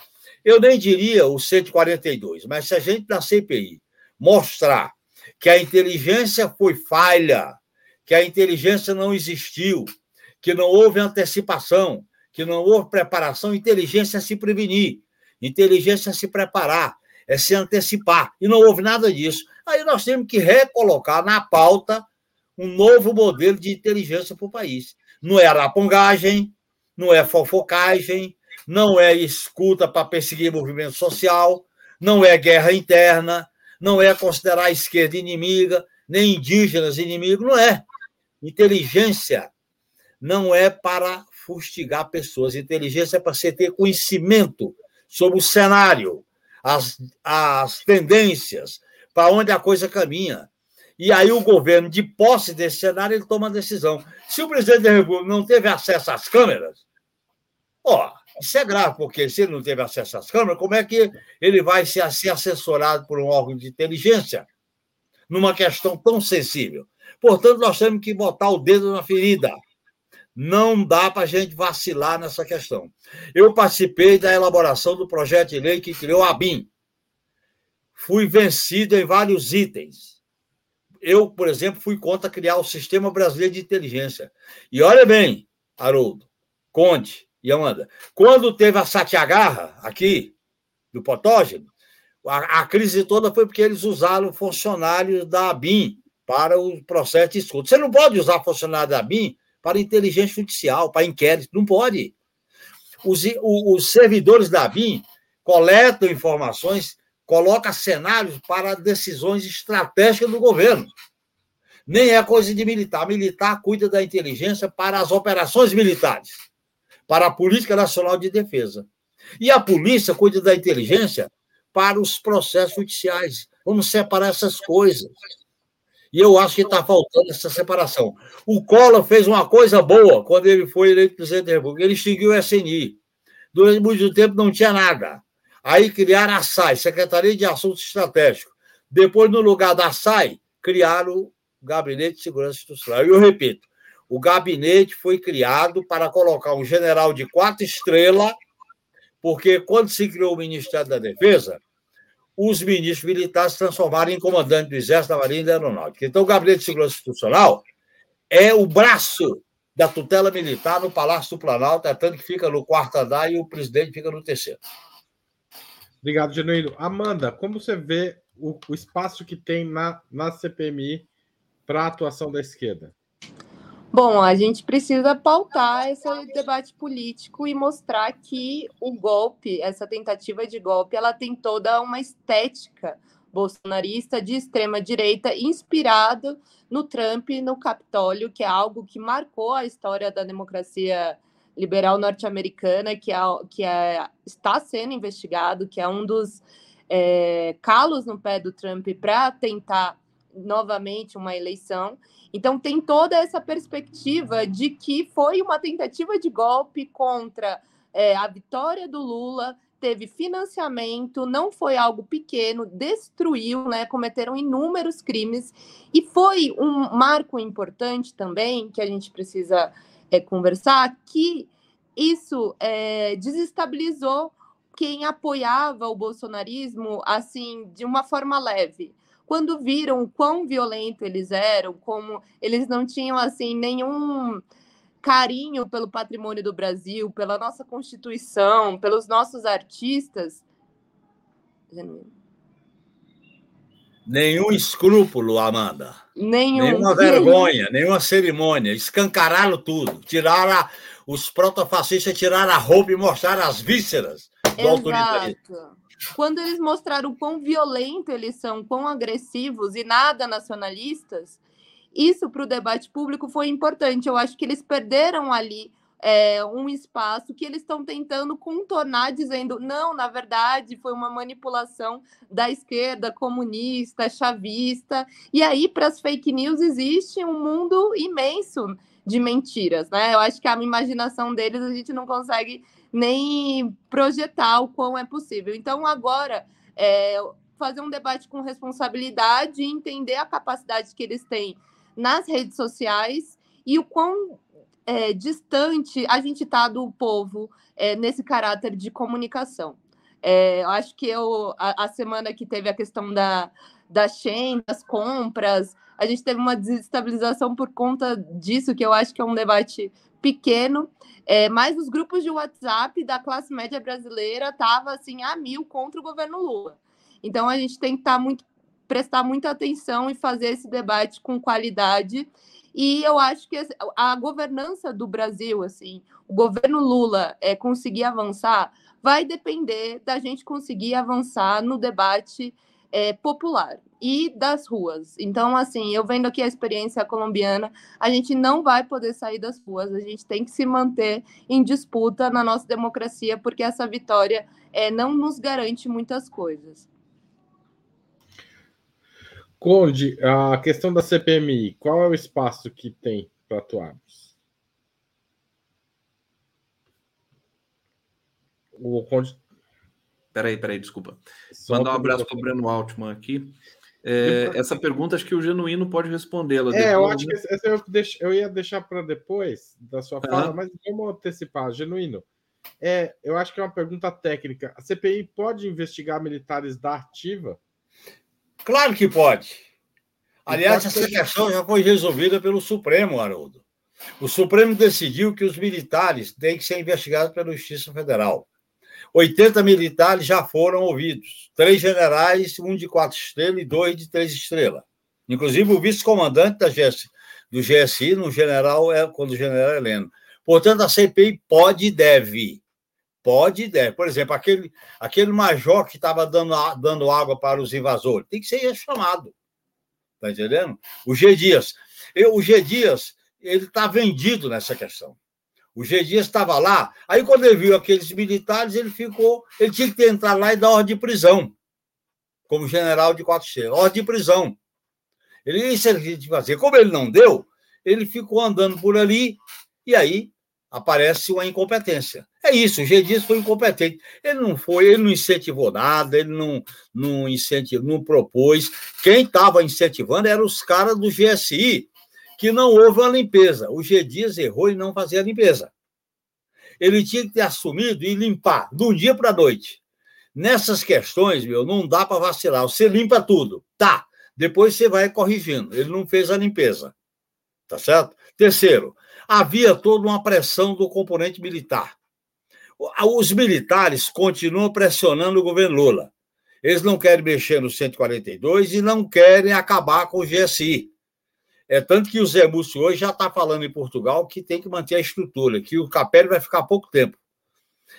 eu nem diria o 142, mas se a gente da CPI mostrar que a inteligência foi falha, que a inteligência não existiu, que não houve antecipação, que não houve preparação, inteligência é se prevenir, inteligência é se preparar, é se antecipar. E não houve nada disso. Aí nós temos que recolocar na pauta um novo modelo de inteligência para o país. Não é arapongagem, não é fofocagem, não é escuta para perseguir movimento social, não é guerra interna, não é considerar a esquerda inimiga, nem indígenas inimigos, não é. Inteligência não é para fustigar pessoas, inteligência é para você ter conhecimento sobre o cenário, as, as tendências, para onde a coisa caminha. E aí o governo, de posse desse cenário, ele toma a decisão. Se o presidente da República não teve acesso às câmeras, ó, isso é grave, porque se ele não teve acesso às câmeras, como é que ele vai ser, ser assessorado por um órgão de inteligência numa questão tão sensível? Portanto, nós temos que botar o dedo na ferida. Não dá para a gente vacilar nessa questão. Eu participei da elaboração do projeto de lei que criou a BIM. Fui vencido em vários itens eu, por exemplo, fui contra criar o Sistema Brasileiro de Inteligência. E olha bem, Haroldo, Conde e Amanda, quando teve a Satyagarra aqui, do Potógeno, a, a, crise toda foi porque eles usaram funcionários da ABIN para o processo de escuta. Você não pode usar funcionário da ABIN para inteligência judicial, para inquérito, não pode. Os, os servidores da ABIN coletam informações coloca cenários para decisões estratégicas do governo. Nem é coisa de militar. Militar cuida da inteligência para as operações militares, para a Política Nacional de Defesa. E a polícia cuida da inteligência para os processos judiciais. Vamos separar essas coisas. E eu acho que está faltando essa separação. O Collor fez uma coisa boa quando ele foi eleito presidente da República. Ele extinguiu o SNI. Durante muito tempo não tinha nada. Aí criaram a SAI, Secretaria de Assuntos Estratégicos. Depois, no lugar da SAI, criaram o Gabinete de Segurança Institucional. E eu repito, o gabinete foi criado para colocar um general de quatro estrelas, porque quando se criou o Ministério da Defesa, os ministros militares se transformaram em comandante do Exército, da Marinha e da Aeronáutica. Então, o Gabinete de Segurança Institucional é o braço da tutela militar no Palácio do Planalto, é tanto que fica no quarto andar e o presidente fica no terceiro. Obrigado, Genuíno. Amanda, como você vê o, o espaço que tem na, na CPMI para a atuação da esquerda? Bom, a gente precisa pautar esse debate político e mostrar que o golpe, essa tentativa de golpe, ela tem toda uma estética bolsonarista de extrema direita, inspirado no Trump, no Capitólio, que é algo que marcou a história da democracia liberal norte-americana, que, é, que é, está sendo investigado, que é um dos é, calos no pé do Trump para tentar novamente uma eleição. Então, tem toda essa perspectiva de que foi uma tentativa de golpe contra é, a vitória do Lula, teve financiamento, não foi algo pequeno, destruiu, né, cometeram inúmeros crimes, e foi um marco importante também que a gente precisa é, conversar, que isso é, desestabilizou quem apoiava o bolsonarismo assim de uma forma leve. Quando viram o quão violento eles eram, como eles não tinham assim nenhum carinho pelo patrimônio do Brasil, pela nossa Constituição, pelos nossos artistas, genuíno. Nenhum escrúpulo, Amanda. Nenhum. Nenhuma vergonha, nenhuma cerimônia. Escancararam tudo. Tiraram a, os protofascistas tiraram a roupa e mostraram as vísceras do Exato. autoritarismo. Quando eles mostraram quão violento eles são, quão agressivos e nada nacionalistas, isso para o debate público foi importante. Eu acho que eles perderam ali é, um espaço que eles estão tentando contornar, dizendo não, na verdade, foi uma manipulação da esquerda comunista, chavista. E aí, para as fake news, existe um mundo imenso de mentiras, né? Eu acho que a imaginação deles a gente não consegue nem projetar o quão é possível. Então, agora, é, fazer um debate com responsabilidade e entender a capacidade que eles têm nas redes sociais e o quão é, distante a gente está do povo é, nesse caráter de comunicação. É, eu acho que eu, a, a, semana que teve a questão da, da Shen, das compras, a gente teve uma desestabilização por conta disso, que eu acho que é um debate pequeno, é, mas os grupos de WhatsApp da classe média brasileira estavam assim a mil contra o governo Lula. Então a gente tem que estar tá muito prestar muita atenção e fazer esse debate com qualidade. E eu acho que a governança do Brasil, assim, o governo Lula é, conseguir avançar, vai depender da gente conseguir avançar no debate é, popular e das ruas. Então, assim, eu vendo aqui a experiência colombiana, a gente não vai poder sair das ruas, a gente tem que se manter em disputa na nossa democracia, porque essa vitória é, não nos garante muitas coisas. Conde, a questão da CPMI, qual é o espaço que tem para atuarmos? O Conde. Peraí, peraí, desculpa. Só Mandar um abraço para o Breno Altman aqui. É, essa pergunta acho que o Genuíno pode respondê-la. É, depois, eu acho né? que essa eu, deix, eu ia deixar para depois da sua fala, mas vamos antecipar. Genuíno, é, eu acho que é uma pergunta técnica. A CPI pode investigar militares da ativa? Claro que pode. Aliás, essa questão já foi resolvida pelo Supremo, Haroldo. O Supremo decidiu que os militares têm que ser investigados pela Justiça Federal. 80 militares já foram ouvidos. Três generais, um de quatro estrelas e dois de três estrelas. Inclusive o vice-comandante do GSI, no general, é, quando o general Heleno. Portanto, a CPI pode e deve Pode e deve. Por exemplo, aquele, aquele major que estava dando, dando água para os invasores, tem que ser chamado. Está entendendo? O G Dias. Eu, o G Dias, ele está vendido nessa questão. O G Dias estava lá, aí quando ele viu aqueles militares, ele ficou, ele tinha que entrar lá e dar ordem de prisão, como general de quatro estrelas, ordem de prisão. Ele isso ele tinha que fazer. Como ele não deu, ele ficou andando por ali, e aí aparece uma incompetência. É isso, o G Dias foi incompetente. Ele não foi, ele não incentivou nada, ele não, não incentivou, não propôs. Quem estava incentivando eram os caras do GSI, que não houve uma limpeza. O G Dias errou em não fazer a limpeza. Ele tinha que ter assumido e limpar, do dia para a noite. Nessas questões, meu, não dá para vacilar. Você limpa tudo. Tá. Depois você vai corrigindo. Ele não fez a limpeza. Tá certo? Terceiro, havia toda uma pressão do componente militar. Os militares continuam pressionando o governo Lula. Eles não querem mexer no 142 e não querem acabar com o GSI. É tanto que o Zé Múcio hoje já está falando em Portugal que tem que manter a estrutura, que o Capelli vai ficar pouco tempo.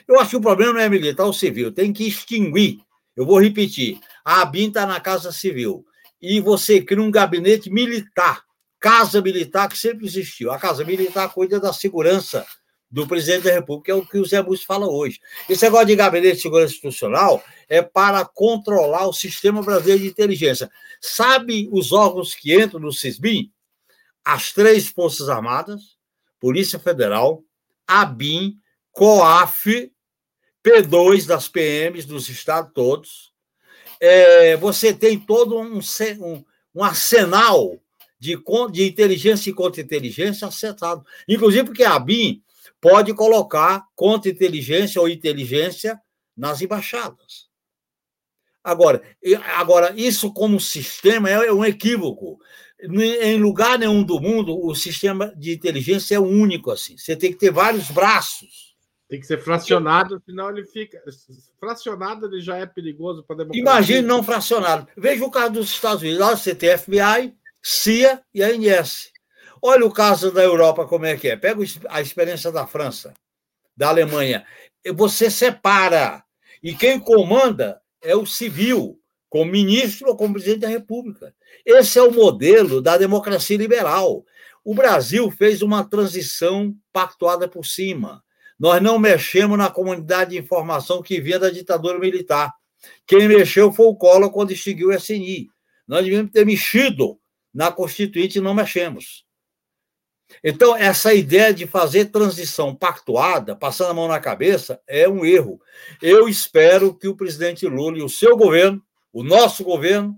Eu acho que o problema não é militar ou civil, tem que extinguir. Eu vou repetir: a ABIN está na Casa Civil e você cria um gabinete militar Casa Militar que sempre existiu. A Casa Militar cuida da segurança do presidente da República, é o que o Zé Múcio fala hoje. Esse negócio de gabinete de segurança institucional é para controlar o sistema brasileiro de inteligência. Sabe os órgãos que entram no CISBIM? As três Forças Armadas, Polícia Federal, ABIN, COAF, P2 das PMs dos estados todos. É, você tem todo um, um, um arsenal de, de inteligência e contra-inteligência acertado. Inclusive porque a BIM pode colocar contra-inteligência ou inteligência nas embaixadas. Agora, agora, isso como sistema é um equívoco. Em lugar nenhum do mundo, o sistema de inteligência é único assim. Você tem que ter vários braços. Tem que ser fracionado, senão ele fica. Fracionado ele já é perigoso para democracia. Imagine não fracionado. Veja o caso dos Estados Unidos. Lá você tem FBI, CIA e ANS. Olha o caso da Europa, como é que é. Pega a experiência da França, da Alemanha. Você separa. E quem comanda é o civil, como ministro ou como presidente da República. Esse é o modelo da democracia liberal. O Brasil fez uma transição pactuada por cima. Nós não mexemos na comunidade de informação que vinha da ditadura militar. Quem mexeu foi o Collor quando extinguiu o SNI. Nós devíamos ter mexido na Constituinte e não mexemos. Então, essa ideia de fazer transição pactuada, passando a mão na cabeça, é um erro. Eu espero que o presidente Lula e o seu governo, o nosso governo,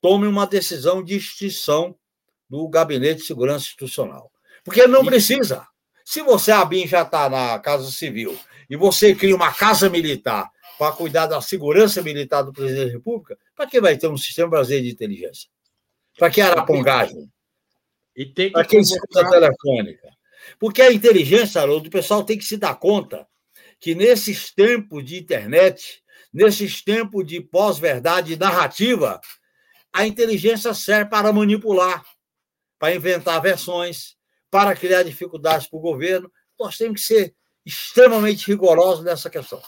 tome uma decisão de extinção do Gabinete de Segurança Institucional. Porque não precisa. Se você, Abin, já está na Casa Civil e você cria uma Casa Militar para cuidar da segurança militar do presidente da República, para que vai ter um sistema brasileiro de inteligência? Para que arapongagem? E tem que para que escuta telefônica? Porque a inteligência, Haroldo, o pessoal tem que se dar conta que nesses tempos de internet, nesses tempos de pós-verdade narrativa, a inteligência serve para manipular, para inventar versões, para criar dificuldades para o governo. Nós temos que ser extremamente rigorosos nessa questão.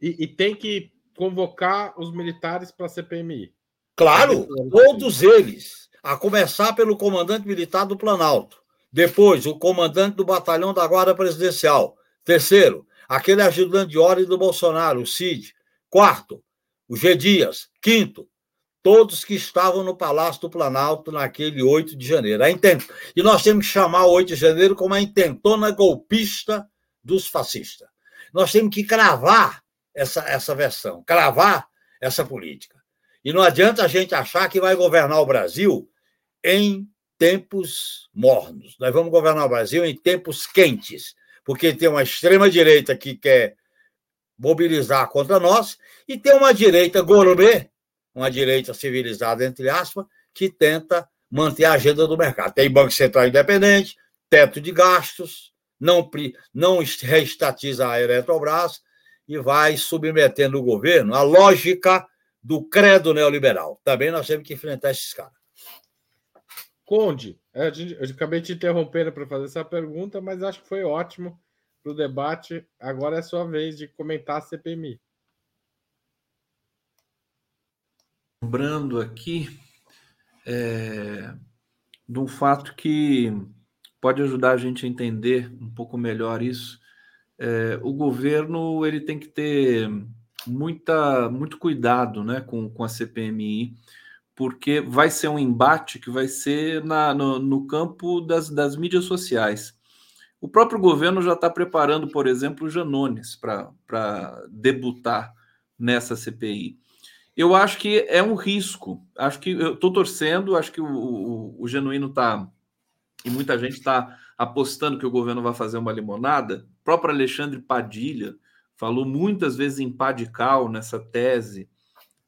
E, e tem que convocar os militares para a CPMI. Claro, todos eles, a começar pelo comandante militar do Planalto, depois o comandante do batalhão da Guarda Presidencial, terceiro, aquele ajudante de ordem do Bolsonaro, o Cid, quarto, o G. Dias, quinto, todos que estavam no Palácio do Planalto naquele 8 de janeiro. Intent... E nós temos que chamar o 8 de janeiro como a intentona golpista dos fascistas. Nós temos que cravar essa, essa versão, cravar essa política. E não adianta a gente achar que vai governar o Brasil em tempos mornos. Nós vamos governar o Brasil em tempos quentes, porque tem uma extrema-direita que quer mobilizar contra nós e tem uma direita gourmet uma direita civilizada, entre aspas, que tenta manter a agenda do mercado. Tem Banco Central independente, teto de gastos, não, não reestatiza a Eletrobras e vai submetendo o governo à lógica do credo neoliberal. Também nós temos que enfrentar esses caras. Conde, é, eu acabei te interrompendo para fazer essa pergunta, mas acho que foi ótimo para o debate. Agora é sua vez de comentar a CPMI. lembrando aqui é, de um fato que pode ajudar a gente a entender um pouco melhor isso. É, o governo ele tem que ter muita, muito cuidado né, com, com a CPMI, porque vai ser um embate que vai ser na, no, no campo das, das mídias sociais. O próprio governo já está preparando, por exemplo, o Janones para debutar nessa CPI. Eu acho que é um risco. Acho que eu estou torcendo, acho que o, o, o Genuíno está. E muita gente está apostando que o governo vai fazer uma limonada. O próprio Alexandre Padilha falou muitas vezes em padical nessa tese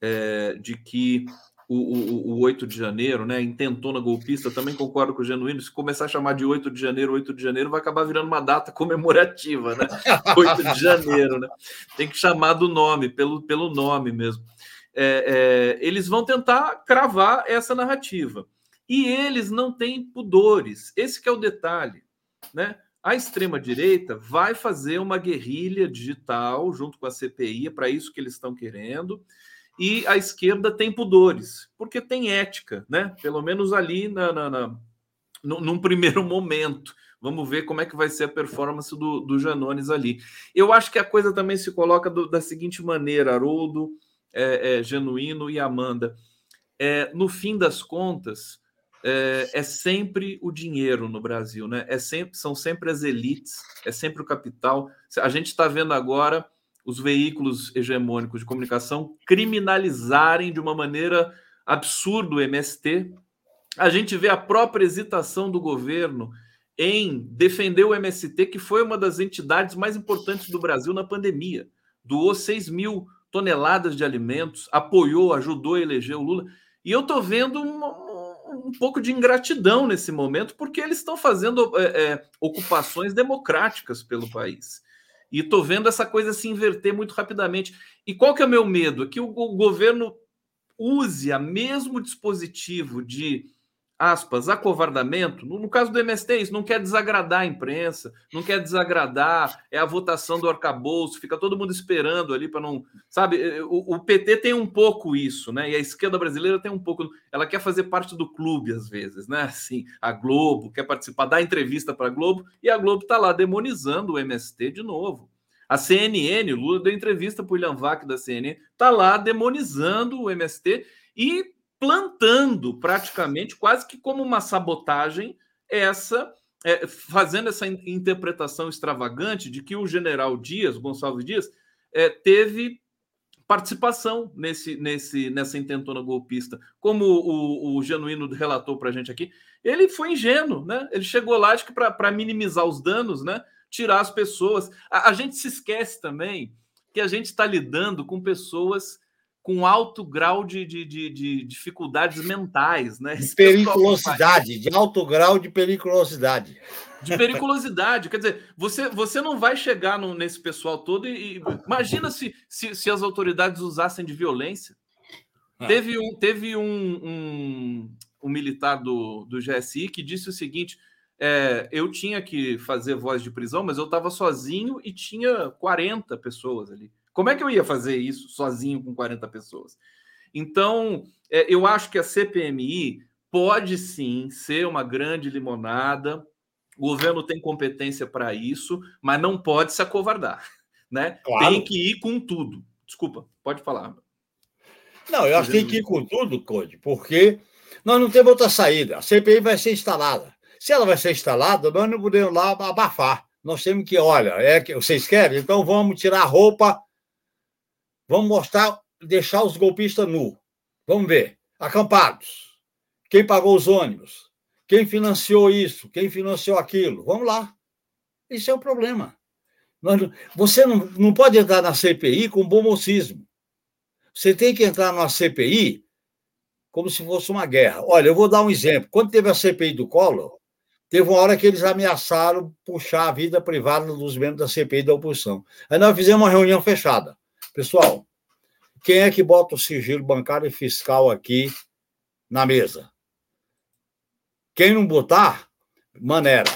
é, de que o, o, o 8 de janeiro, né? Intentona golpista, também concordo com o Genuíno. Se começar a chamar de 8 de janeiro, 8 de janeiro, vai acabar virando uma data comemorativa, né? 8 de janeiro, né? Tem que chamar do nome, pelo, pelo nome mesmo é, é, eles vão tentar cravar essa narrativa. E eles não têm pudores. Esse é o detalhe, né? A extrema-direita vai fazer uma guerrilha digital junto com a CPI, é para isso que eles estão querendo. E a esquerda tem pudores, porque tem ética, né? Pelo menos ali na, na, na num primeiro momento. Vamos ver como é que vai ser a performance do, do Janones ali. Eu acho que a coisa também se coloca do, da seguinte maneira, Haroldo, é, é, Genuíno e Amanda. É, no fim das contas, é, é, sempre o dinheiro no Brasil, né? É sempre, são sempre as elites, é sempre o capital. A gente está vendo agora os veículos hegemônicos de comunicação criminalizarem de uma maneira absurda o MST. A gente vê a própria hesitação do governo em defender o MST, que foi uma das entidades mais importantes do Brasil na pandemia. Doou 6 mil toneladas de alimentos, apoiou, ajudou a eleger o Lula. E eu estou vendo um, um, pouco de ingratidão nesse momento, porque eles estão fazendo é, é, ocupações democráticas pelo país. E estou vendo essa coisa se inverter muito rapidamente. E qual que é o meu medo? É que o, o governo use o mesmo dispositivo de aspas, acovardamento, no, no, caso do MST, isso não quer desagradar a imprensa, não quer desagradar, é a votação do arcabouço, fica todo mundo esperando ali para não. Sabe, eh, o, o, PT tem um pouco isso, né? E a esquerda brasileira tem um pouco. Ela quer fazer parte do clube, às vezes, né? Assim, a Globo quer participar, dar entrevista para a Globo, e a Globo está lá demonizando o MST de novo. A CNN, Lula deu entrevista para o William Vac da CNN, está lá demonizando o MST e plantando praticamente, quase que como uma sabotagem, essa é, fazendo essa interpretação extravagante de que o general Dias, Gonçalves Dias, é, teve participação nesse, nesse, nessa intentona golpista. Como o, o Genuíno relatou para a gente aqui, ele foi ingênuo, né? Ele chegou lá, acho que para minimizar os danos, né? Tirar as pessoas. A, a gente se esquece também que a gente está lidando com pessoas com alto grau de, de, de, de dificuldades mentais, né? De periculosidade, de alto grau de periculosidade. De periculosidade. Quer dizer, você, você não vai chegar no, nesse pessoal todo e. e imagina se, se, se, as autoridades usassem de violência. Ah. Teve, um, teve um, um, um, militar do, do GSI que disse o seguinte: é, eu tinha que fazer voz de prisão, mas eu estava sozinho e tinha 40 pessoas ali. Como é que eu ia fazer isso sozinho com 40 pessoas? Então, é, eu acho que a CPMI pode sim ser uma grande limonada. O governo tem competência para isso, mas não pode se acovardar. Né? Claro. Tem que ir com tudo. Desculpa, pode falar. Não, eu acho que tem que ir com tudo, Code, porque nós não temos outra saída. A CPI vai ser instalada. Se ela vai ser instalada, nós não podemos lá abafar. Nós temos que, olha, é que vocês querem? Então vamos tirar a roupa Vamos mostrar, deixar os golpistas nu. Vamos ver. Acampados. Quem pagou os ônibus? Quem financiou isso? Quem financiou aquilo? Vamos lá. Isso é o problema. Você não, não pode entrar na CPI com bom mocismo. Você tem que entrar na CPI como se fosse uma guerra. Olha, eu vou dar um exemplo. Quando teve a CPI do Collor, teve uma hora que eles ameaçaram puxar a vida privada dos membros da CPI da oposição. Aí nós fizemos uma reunião fechada. Pessoal, quem é que bota o sigilo bancário e fiscal aqui na mesa? Quem não botar, maneira.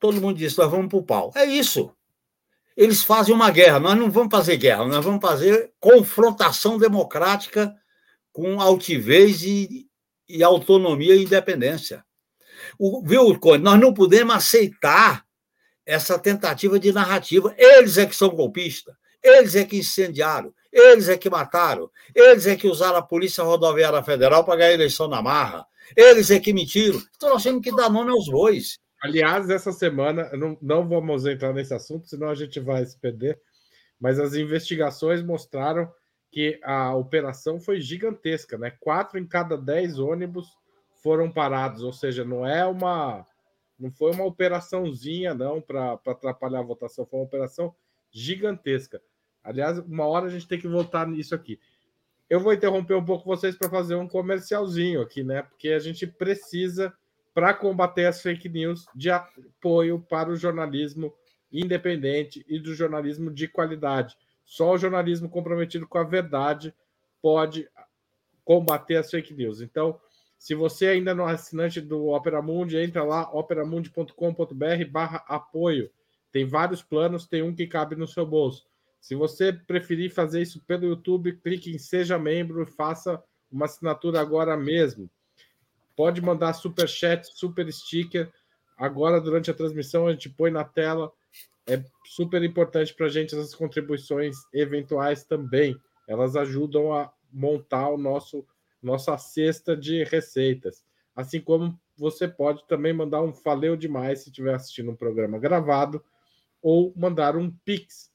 Todo mundo diz, nós vamos para o pau. É isso. Eles fazem uma guerra, nós não vamos fazer guerra, nós vamos fazer confrontação democrática com altivez e, e autonomia e independência. O, viu, Conde? Nós não podemos aceitar essa tentativa de narrativa. Eles é que são golpistas. Eles é que incendiaram, eles é que mataram, eles é que usaram a Polícia Rodoviária Federal para ganhar a eleição na marra, eles é que mentiram. Nós temos que dar nome aos bois. Aliás, essa semana, não, não vamos entrar nesse assunto, senão a gente vai se perder, mas as investigações mostraram que a operação foi gigantesca, né? Quatro em cada dez ônibus foram parados, ou seja, não é uma. Não foi uma operaçãozinha, não, para atrapalhar a votação, foi uma operação gigantesca. Aliás, uma hora a gente tem que voltar nisso aqui. Eu vou interromper um pouco vocês para fazer um comercialzinho aqui, né? Porque a gente precisa, para combater as fake news, de apoio para o jornalismo independente e do jornalismo de qualidade. Só o jornalismo comprometido com a verdade pode combater as fake news. Então, se você ainda não é assinante do Opera Mundi, entra lá, operamundi.com.br barra apoio. Tem vários planos, tem um que cabe no seu bolso. Se você preferir fazer isso pelo YouTube, clique em Seja Membro e faça uma assinatura agora mesmo. Pode mandar super chat, super sticker. Agora, durante a transmissão, a gente põe na tela. É super importante para a gente essas contribuições eventuais também. Elas ajudam a montar o nosso nossa cesta de receitas. Assim como você pode também mandar um faleu demais se estiver assistindo um programa gravado ou mandar um Pix.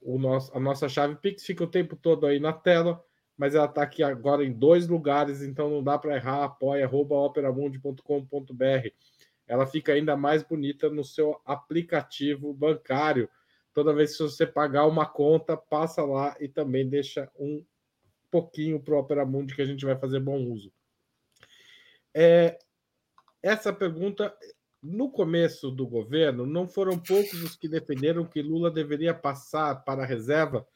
O nosso, a nossa chave Pix fica o tempo todo aí na tela, mas ela está aqui agora em dois lugares, então não dá para errar. apoia.operamundi.com.br. Ela fica ainda mais bonita no seu aplicativo bancário. Toda vez que você pagar uma conta, passa lá e também deixa um pouquinho para o Operamundi que a gente vai fazer bom uso. É, essa pergunta no começo do governo, não foram poucos os que defenderam que Lula deveria passar para a reserva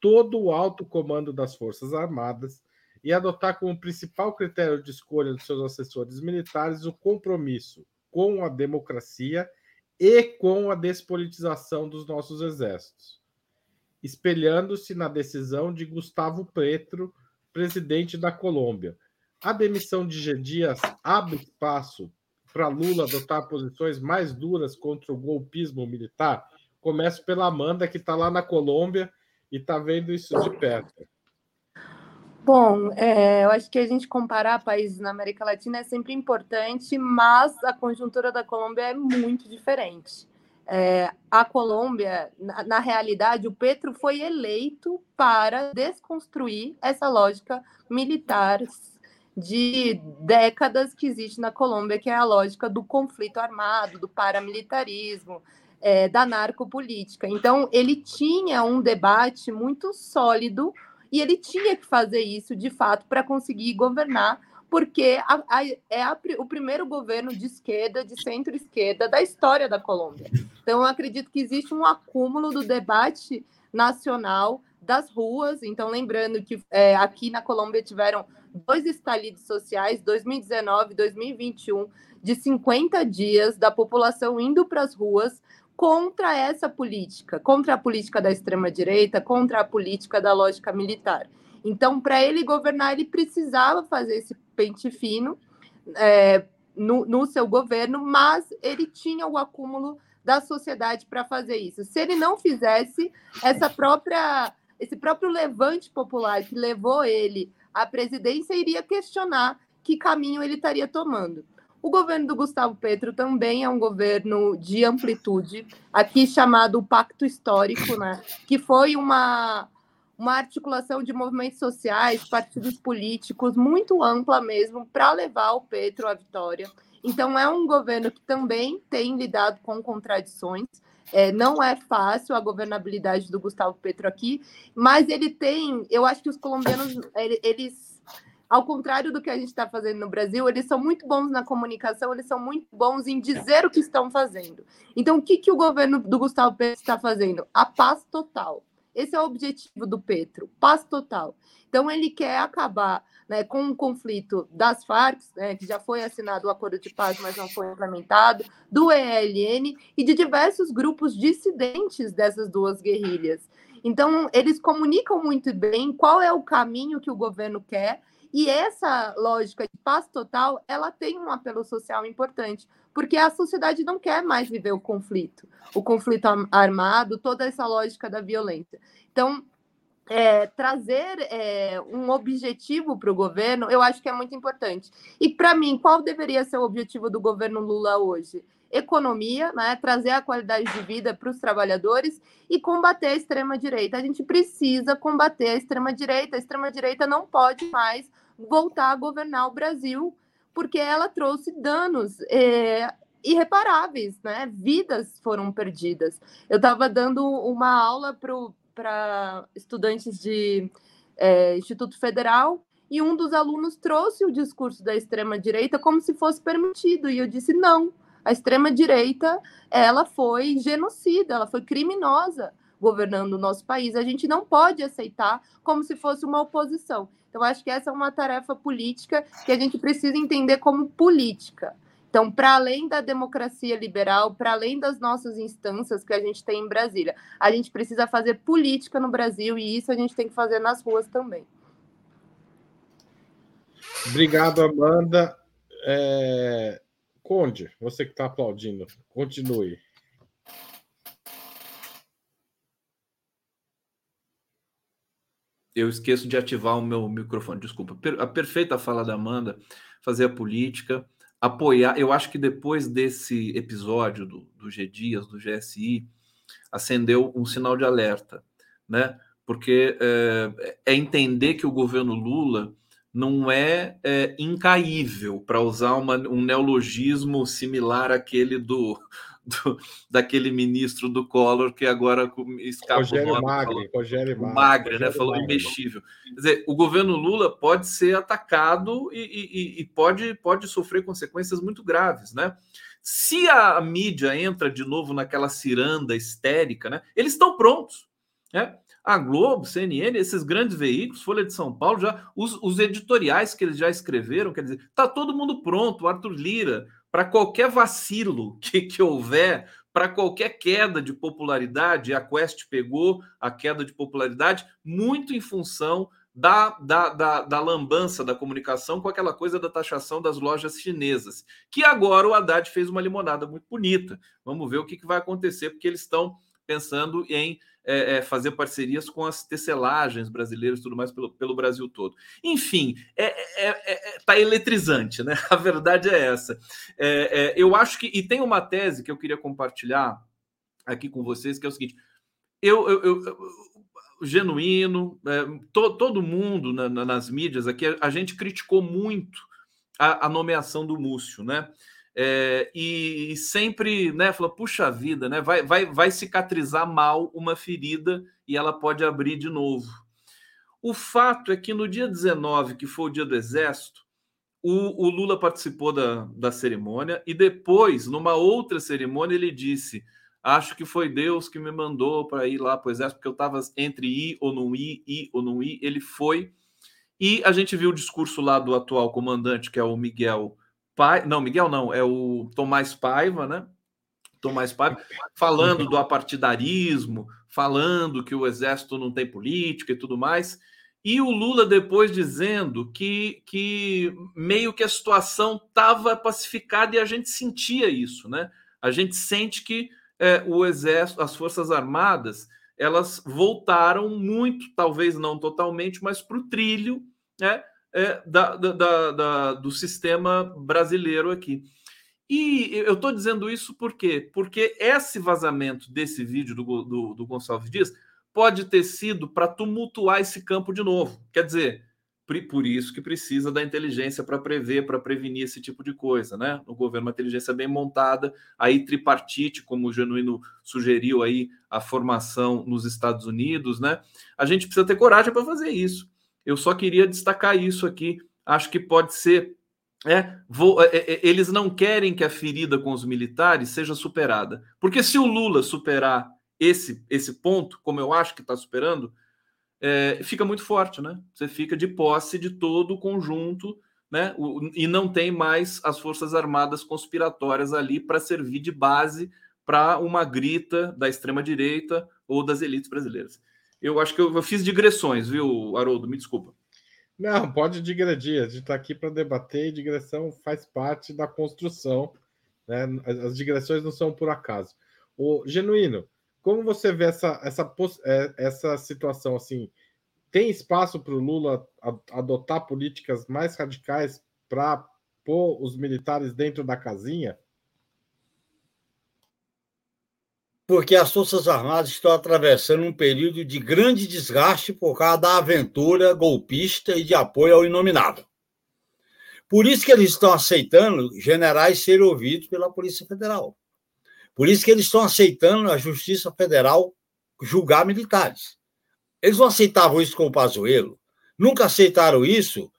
todo o alto comando das Forças Armadas e adotar como principal critério de escolha dos seus assessores militares o compromisso com a democracia e com a despolitização dos nossos exércitos, espelhando-se na decisão de Gustavo Petro, presidente da Colômbia. A demissão de G. Dias abre espaço para Lula adotar posições mais duras contra o golpismo militar? Começo pela Amanda, que está lá na Colômbia e está vendo isso de perto. Bom, é, eu acho que a gente comparar países na América Latina é sempre importante, mas a conjuntura da Colômbia é muito diferente. É, a Colômbia, na, na, realidade, o Petro foi eleito para desconstruir essa lógica militar de décadas que existe na Colômbia, que é a lógica do conflito armado, do paramilitarismo, é, da narcopolítica. Então, ele tinha um debate muito sólido e ele tinha que fazer isso de fato para conseguir governar, porque a, a, é a, o primeiro governo de esquerda, de centro-esquerda da história da Colômbia. Então, eu acredito que existe um acúmulo do debate nacional das ruas. Então, lembrando que é, aqui na Colômbia tiveram dois estalidos sociais, 2019 e 2021, de 50 dias da população indo para as ruas contra essa política, contra a política da extrema-direita, contra a política da lógica militar. Então, para ele governar, ele precisava fazer esse pente fino é, no, no seu governo, mas ele tinha o acúmulo da sociedade para fazer isso. Se ele não fizesse, essa própria, esse próprio levante popular que levou ele à presidência iria questionar que caminho ele estaria tomando. O governo do Gustavo Petro também é um governo de amplitude, aqui chamado Pacto Histórico, né? que foi uma, uma articulação de movimentos sociais, partidos políticos muito ampla mesmo, para levar o Petro à vitória. Então, é um governo que também tem lidado com contradições. É, não é fácil a governabilidade do Gustavo Petro aqui, mas ele tem. Eu acho que os colombianos eles ao contrário do que a gente está fazendo no Brasil, eles são muito bons na comunicação, eles são muito bons em dizer o que estão fazendo. Então, o que, que o governo do Gustavo Petro está fazendo? A paz total. Esse é o objetivo do Petro, paz total. Então, ele quer acabar né, com o conflito das Farc, né, que já foi assinado o acordo de paz, mas não foi implementado, do ELN e de diversos grupos dissidentes dessas duas guerrilhas. Então, eles comunicam muito bem qual é o caminho que o governo quer e essa lógica de paz total, ela tem um apelo social importante, porque a sociedade não quer mais viver o conflito, o conflito armado, toda essa lógica da violência. Então, é, trazer é, um objetivo para o governo, eu acho que é muito importante. E para mim, qual deveria ser o objetivo do governo Lula hoje? Economia, né? trazer a qualidade de vida para os trabalhadores e combater a extrema-direita. A gente precisa combater a extrema-direita. A extrema-direita não pode mais voltar a governar o Brasil, porque ela trouxe danos é, irreparáveis, né? Vidas foram perdidas. Eu estava dando uma aula para estudantes de é, Instituto Federal e um dos alunos trouxe o discurso da extrema direita como se fosse permitido e eu disse não. A extrema direita ela foi genocida, ela foi criminosa governando o nosso país. A gente não pode aceitar como se fosse uma oposição. Então, acho que essa é uma tarefa política que a gente precisa entender como política. Então, para além da democracia liberal, para além das nossas instâncias que a gente tem em Brasília, a gente precisa fazer política no Brasil e isso a gente tem que fazer nas ruas também. Obrigado, Amanda. É... Conde, você que está aplaudindo, continue. Eu esqueço de ativar o meu microfone, desculpa. A perfeita fala da Amanda, fazer a política, apoiar. Eu acho que depois desse episódio do, do G Dias, do GSI, acendeu um sinal de alerta, né? Porque é, é entender que o governo Lula não é, é incaível, para usar uma, um neologismo similar àquele do, do, daquele ministro do Collor que agora escapou Rogério nome, Magre, falou, Rogério Magre, Magre né? Falou Magre. imexível. Quer dizer, o governo Lula pode ser atacado e, e, e, pode, pode sofrer consequências muito graves, né? Se a mídia entra de novo naquela ciranda histérica, né, eles estão prontos. Né? A Globo, CNN, esses grandes veículos, Folha de São Paulo, já os, os editoriais que eles já escreveram, quer dizer, está todo mundo pronto. O Arthur Lira, para qualquer vacilo que, que houver, para qualquer queda de popularidade, a Quest pegou a queda de popularidade muito em função da, da, da, da, lambança da comunicação com aquela coisa da taxação das lojas chinesas, que agora o Haddad fez uma limonada muito bonita. Vamos ver o que, que vai acontecer, porque eles estão pensando em é, é, fazer parcerias com as tecelagens brasileiras tudo mais pelo, pelo Brasil todo. Enfim, é, é, é, é tá eletrizante, né? A verdade é essa. eu acho que. E tem uma tese que eu queria compartilhar aqui com vocês, que é o seguinte: eu, eu, eu genuíno, to, todo mundo na, na, nas mídias aqui, a, gente criticou muito a, a nomeação do Múcio, né? É, e, sempre, né, falou, puxa vida, né, vai, vai, vai cicatrizar mal uma ferida e ela pode abrir de novo. O fato é que no dia 19, que foi o dia do Exército, o, o Lula participou da, da cerimônia e depois, numa outra cerimônia, ele disse: Acho que foi Deus que me mandou para ir lá para o Exército, porque eu estava entre ir ou não ir, ir ou não ir. Ele foi. E a gente viu o discurso lá do atual comandante, que é o Miguel Não, Miguel não, é o Tomás Paiva, né? Tomás Paiva, falando do apartidarismo, falando que o exército não tem política e tudo mais. E o Lula depois dizendo que, que meio que a situação estava pacificada e a gente sentia isso, né? A gente sente que é, o exército, as forças armadas, elas voltaram muito, talvez não totalmente, mas para o trilho, né? É, da, da, da, do sistema brasileiro aqui. E eu estou dizendo isso por quê? Porque esse vazamento desse vídeo do, do, do Gonçalves Dias pode ter sido para tumultuar esse campo de novo. Quer dizer, por isso que precisa da inteligência para prever, para prevenir esse tipo de coisa, né? No governo, uma inteligência bem montada, aí tripartite, como o Genuíno sugeriu aí, a formação nos Estados Unidos, né? A gente precisa ter coragem para fazer isso. Eu só queria destacar isso aqui. Acho que pode ser. É, vou, é, é, eles não querem que a ferida com os militares seja superada. Porque se o Lula superar esse, esse ponto, como eu acho que está superando, é, fica muito forte, né? Você fica de posse de todo o conjunto, né? O, e não tem mais as Forças Armadas conspiratórias ali para servir de base para uma grita da extrema-direita ou das elites brasileiras. Eu acho que eu, eu fiz digressões, viu, Haroldo? Me desculpa. Não, pode digredir. A gente está aqui para debater e digressão faz parte da construção. Né? As digressões não são por acaso. O Genuíno, como você vê essa, essa, é, essa situação assim? Tem espaço para o Lula adotar políticas mais radicais para pôr os militares dentro da casinha? Porque as Forças Armadas estão atravessando um período de grande desgaste por causa da aventura golpista e de apoio ao inominável. Por isso que eles estão aceitando generais serem ouvidos pela Polícia Federal. Por isso que eles estão aceitando a Justiça Federal julgar militares. Eles não aceitavam isso com o Pazuello, nunca aceitaram isso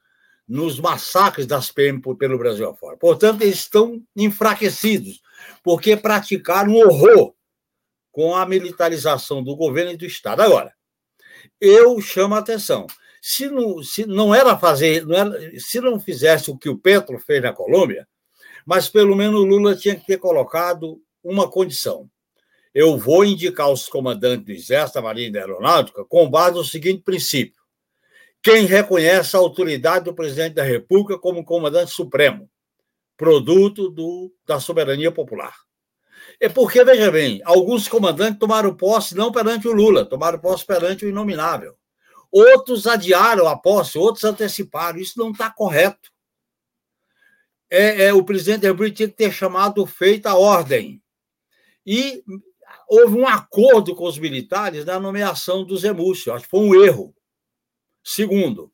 nos massacres das PM pelo Brasil afora. Portanto, eles estão enfraquecidos, porque praticaram horror com a militarização do governo e do Estado. Agora, eu chamo a atenção. Se não, se não era fazer, não era, se não fizesse o que o Petro fez na Colômbia, mas pelo menos o Lula tinha que ter colocado uma condição. Eu vou indicar os comandantes do Exército, da Marinha e da Aeronáutica com base no seguinte princípio: quem reconhece a autoridade do presidente da República como comandante supremo, produto do, da soberania popular. É porque, veja bem, alguns comandantes tomaram posse não perante o Lula, tomaram posse perante o inominável. Outros adiaram a posse, outros anteciparam. Isso não está correto. É, é, o presidente da tinha que ter chamado feita a ordem. E houve um acordo com os militares na nomeação do Zé Múcio. Acho que foi um erro. Segundo,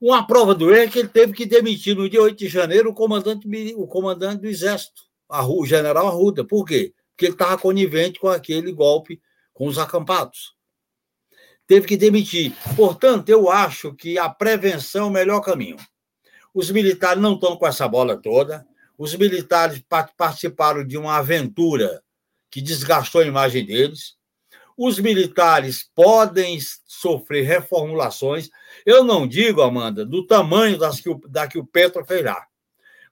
uma prova do erro é que ele teve que demitir no dia 8 de janeiro o comandante, o comandante do Exército o general Arruda. Por quê? Porque ele estava conivente com aquele golpe com os acampados. Teve que demitir. Portanto, eu acho que a prevenção é o melhor caminho. Os militares não estão com essa bola toda. Os militares participaram de uma aventura que desgastou a imagem deles. Os militares podem sofrer reformulações. Eu não digo, Amanda, do tamanho das que o, da que o Petro fez lá,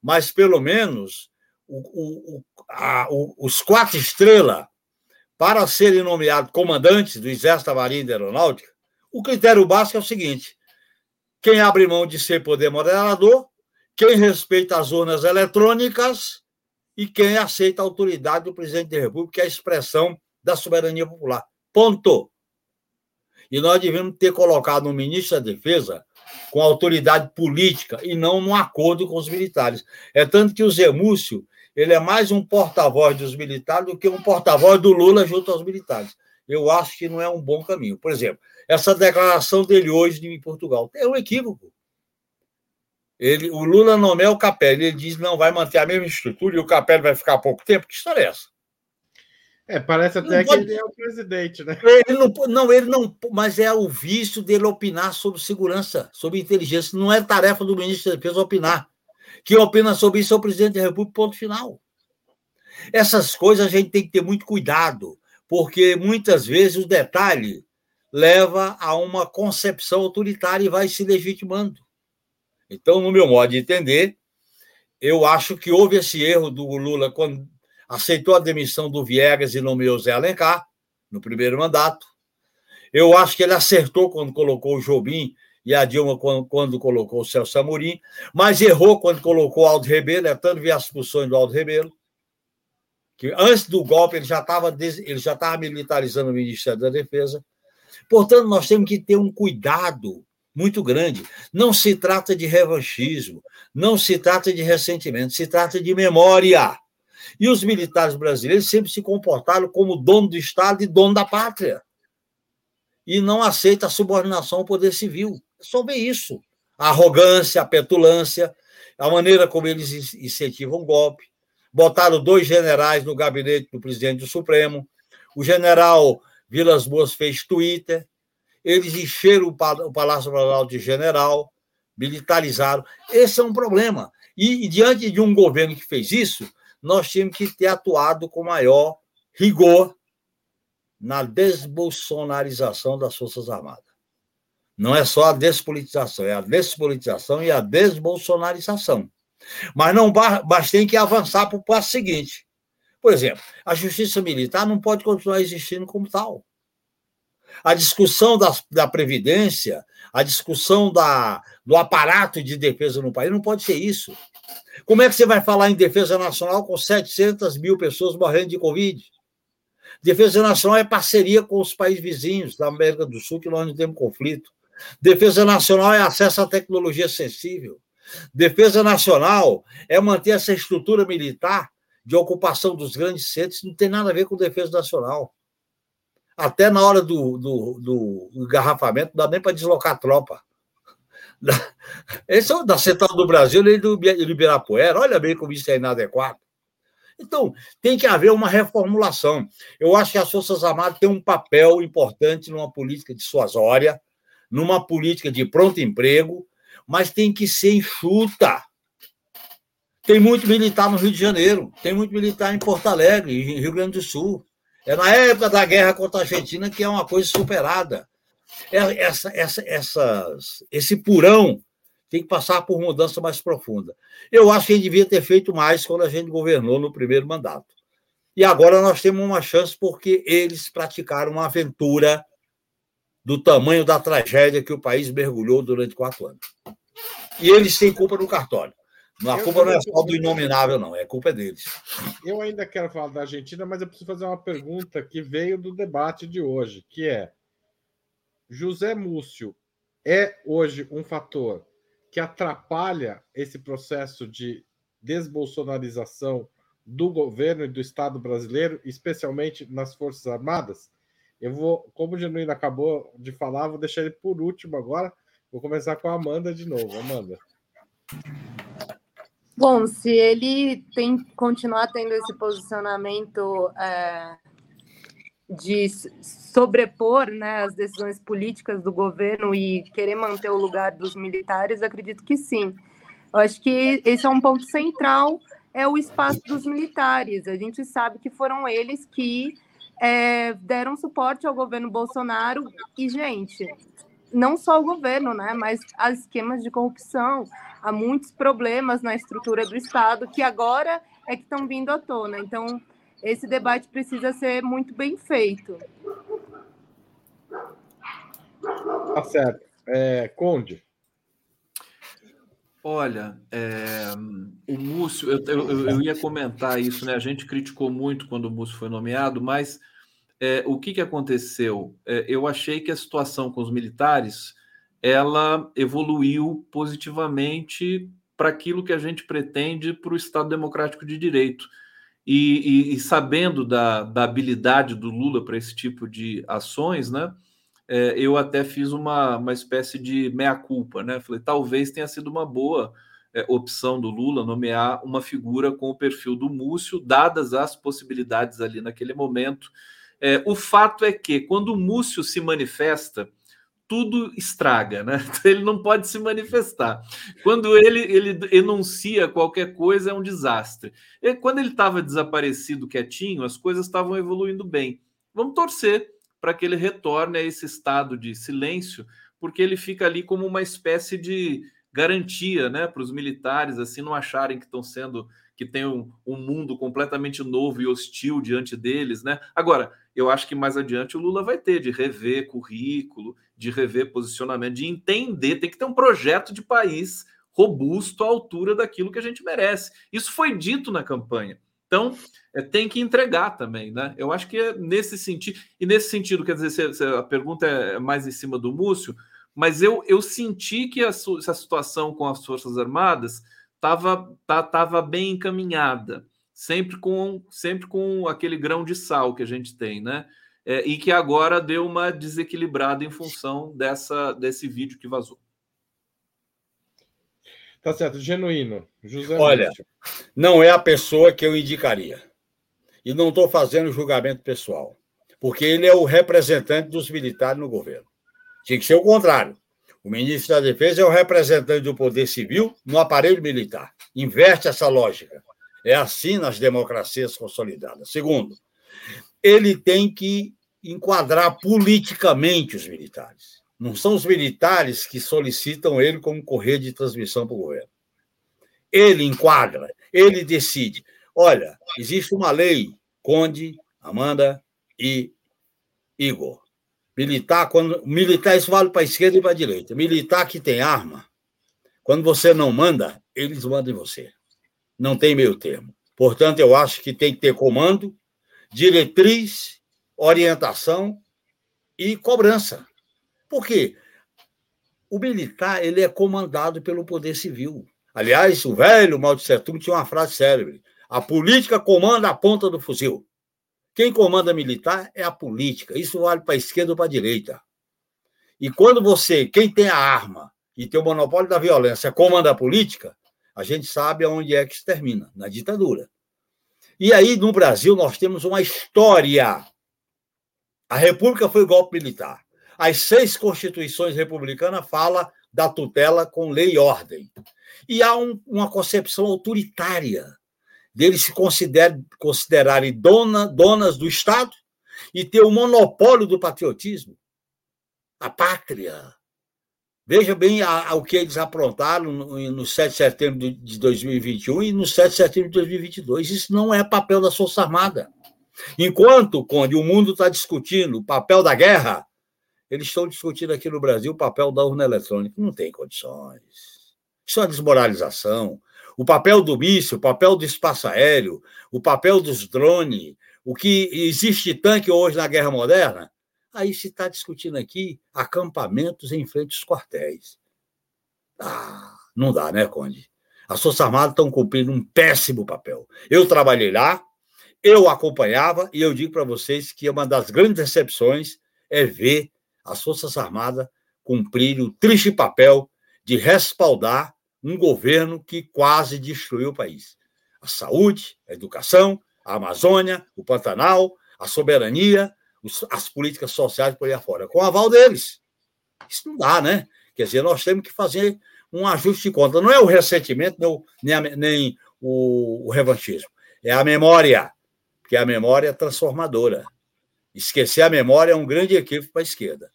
mas pelo menos o, o, a, os quatro estrelas, para serem nomeados comandantes do Exército da Marinha e da Aeronáutica, o critério básico é o seguinte: quem abre mão de ser poder moderador, quem respeita as urnas eletrônicas e quem aceita a autoridade do presidente da República, que é a expressão da soberania popular. Ponto. E nós devemos ter colocado um ministro da Defesa com autoridade política e não num acordo com os militares. É tanto que o Zé Múcio ele é mais um porta-voz dos militares do que um porta-voz do Lula junto aos militares. Eu acho que não é um bom caminho. Por exemplo, essa declaração dele hoje em Portugal é um equívoco. Ele, o Lula nomeia o Capelli, ele diz não vai manter a mesma estrutura e o Capelli vai ficar pouco tempo. Que história é essa? É, parece até que ele é o presidente, né? Ele não, não, ele não, mas é o vício dele opinar sobre segurança, sobre inteligência. Não é tarefa do ministro da Defesa opinar. Quem opina sobre isso é o presidente da República, ponto final. Essas coisas a gente tem que ter muito cuidado, porque muitas vezes o detalhe leva a uma concepção autoritária e vai se legitimando. Então, no meu modo de entender, eu acho que houve esse erro do Lula quando aceitou a demissão do Viegas e nomeou Zé Alencar no primeiro mandato. Eu acho que ele acertou quando colocou o Jobim e a Dilma quando, quando colocou o Celso Amorim, mas errou quando colocou o Aldo Rebelo, é tanto ver as expulsões do Aldo Rebelo, que antes do golpe ele já estava ele já estava militarizando o Ministério da Defesa. Portanto, nós temos que ter um cuidado muito grande. Não se trata de revanchismo, não se trata de ressentimento, se trata de memória. E os militares brasileiros sempre se comportaram como dono do Estado e dono da pátria. E não aceita a subordinação ao poder civil. Ver isso. A arrogância, a petulância, a maneira como eles incentivam o golpe. Botaram dois generais no gabinete do presidente do Supremo. O general Vilas Boas fez Twitter eles encheram o Palácio Planalto de general, militarizaram. Esse é um problema. E, e, diante de um governo que fez isso, nós tínhamos que ter atuado com maior rigor na desbolsonarização das Forças Armadas. Não é só a despolitização, é a despolitização e a desbolsonarização. Mas não mas tem que avançar para o passo seguinte. Por exemplo, a justiça militar não pode continuar existindo como tal. A discussão da, da Previdência, a discussão da, do aparato de defesa no país, não pode ser isso. Como é que você vai falar em defesa nacional com 700 mil pessoas morrendo de Covid? Defesa nacional é parceria com os países vizinhos da América do Sul, que nós não temos conflito. Defesa nacional é acesso à tecnologia sensível. Defesa nacional é manter essa estrutura militar de ocupação dos grandes centros, não tem nada a ver com defesa nacional até na hora do, do, do engarrafamento, não dá nem para deslocar a tropa. Esse é da Central do Brasil e do Ibirapuera. Olha bem como isso é inadequado. Então, tem que haver uma reformulação. Eu acho que as Forças Armadas têm um papel importante numa política dissuasória, numa política de pronto emprego, mas tem que ser enxuta. Tem muito militar no Rio de Janeiro, tem muito militar em Porto Alegre, em Rio Grande do Sul. É na época da guerra contra a Argentina que é uma coisa superada. É, essa, essa, essas, esse purão tem que passar por mudança mais profunda. Eu acho que a gente devia ter feito mais quando a gente governou no primeiro mandato. E agora nós temos uma chance porque eles praticaram uma aventura do tamanho da tragédia que o país mergulhou durante quatro anos. E eles têm culpa no cartório. A culpa não é só do inominável, não, é culpa deles. Eu ainda quero falar da Argentina, mas eu preciso fazer uma pergunta que veio do debate de hoje, que é: José Múcio é hoje um fator que atrapalha esse processo de desbolsonarização do governo e do Estado brasileiro, especialmente nas Forças Armadas? Eu vou, como o Genuíno acabou de falar, vou deixar ele por último agora. Vou começar com a Amanda de novo. Amanda. Bom, se ele tem continuar tendo esse posicionamento é, de sobrepor né, as decisões políticas do governo e querer manter o lugar dos militares, acredito que sim. Eu acho que esse é um ponto central é o espaço dos militares. A gente sabe que foram eles que é, deram suporte ao governo Bolsonaro e, gente, não só o governo, né, mas as esquemas de corrupção, há muitos problemas na estrutura do Estado que agora é que estão vindo à tona. Então, esse debate precisa ser muito bem feito. Tá certo. É, Conde. Olha, é, o Múcio, eu, eu, eu, ia comentar isso, né? A gente criticou muito quando o Múcio foi nomeado, mas é, o que, que aconteceu? É, eu achei que a situação com os militares ela evoluiu positivamente para aquilo que a gente pretende para o Estado Democrático de Direito. E, e, e sabendo da, da habilidade do Lula para esse tipo de ações, né? É, eu até fiz uma, uma espécie de meia-culpa, né? Falei, talvez tenha sido uma boa é, opção do Lula nomear uma figura com o perfil do Múcio, dadas as possibilidades ali naquele momento. É, o fato é que, quando o Múcio se manifesta, tudo estraga, né? Ele não pode se manifestar. Quando ele, ele enuncia qualquer coisa, é um desastre. E quando ele estava desaparecido, quietinho, as coisas estavam evoluindo bem. Vamos torcer para que ele retorne a esse estado de silêncio, porque ele fica ali como uma espécie de garantia, né, para os militares assim não acharem que estão sendo que tem um, um, mundo completamente novo e hostil diante deles, né? Agora, eu acho que mais adiante o Lula vai ter de rever currículo, de rever posicionamento, de entender, tem que ter um projeto de país robusto à altura daquilo que a gente merece. Isso foi dito na campanha. Então, é, tem que entregar também, né? Eu acho que é nesse sentido, e nesse sentido, quer dizer, se, se a pergunta é mais em cima do Múcio, mas eu, eu senti que a, a situação com as Forças Armadas estava tá, tava bem encaminhada, sempre com, sempre com aquele grão de sal que a gente tem, né? É, e que agora deu uma desequilibrada em função dessa, desse vídeo que vazou. Tá certo, genuíno. José Olha, não é a pessoa que eu indicaria. E não estou fazendo julgamento pessoal, porque ele é o representante dos militares no governo. Tinha que ser o contrário. O ministro da Defesa é o representante do poder civil no aparelho militar. Inverte essa lógica. É assim nas democracias consolidadas. Segundo, ele tem que enquadrar politicamente os militares. Não são os militares que solicitam ele como correio de transmissão para o governo. Ele enquadra, ele decide. Olha, existe uma lei, Conde, Amanda e Igor. Militar, quando militar isso vale para a esquerda e para a direita. Militar que tem arma, quando você não manda, eles mandam em você. Não tem meio termo. Portanto, eu acho que tem que ter comando, diretriz, orientação e cobrança. Por quê? O militar ele é comandado pelo poder civil. Aliás, o velho Mao Tse Tung tinha uma frase célebre: a política comanda a ponta do fuzil. Quem comanda militar é a política. Isso vale para a esquerda ou para a direita. E quando você, quem tem a arma e tem o monopólio da violência, comanda a política, a gente sabe aonde é que se termina na ditadura. E aí, no Brasil, nós temos uma história. A República foi golpe militar. As seis constituições republicanas falam da tutela com lei e ordem. E há um, uma concepção autoritária deles se consider, considerarem dona, donas do Estado e ter o monopólio do patriotismo, a pátria. Veja bem a, a, o que eles aprontaram no, no 7 de setembro de 2021 e no 7 de setembro de 2022. Isso não é papel da Força Armada. Enquanto, Conde, o mundo está discutindo o papel da guerra, eles estão discutindo aqui no Brasil o papel da urna eletrônica. Não tem condições. Isso é uma desmoralização o papel do míssil, o papel do espaço aéreo, o papel dos drones, o que existe tanque hoje na guerra moderna, aí se está discutindo aqui acampamentos em frente aos quartéis. Ah, não dá, né, Conde? As Forças Armadas estão cumprindo um péssimo papel. Eu trabalhei lá, eu acompanhava, e eu digo para vocês que uma das grandes decepções é ver as Forças Armadas cumprirem o triste papel de respaldar um governo que quase destruiu o país. A saúde, a educação, a Amazônia, o Pantanal, a soberania, as políticas sociais por aí afora, com o aval deles. Isso não dá, né? Quer dizer, nós temos que fazer um ajuste de conta. Não é o ressentimento, nem, nem o, o revanchismo. É a memória, porque a memória é transformadora. Esquecer a memória é um grande equívoco para a esquerda.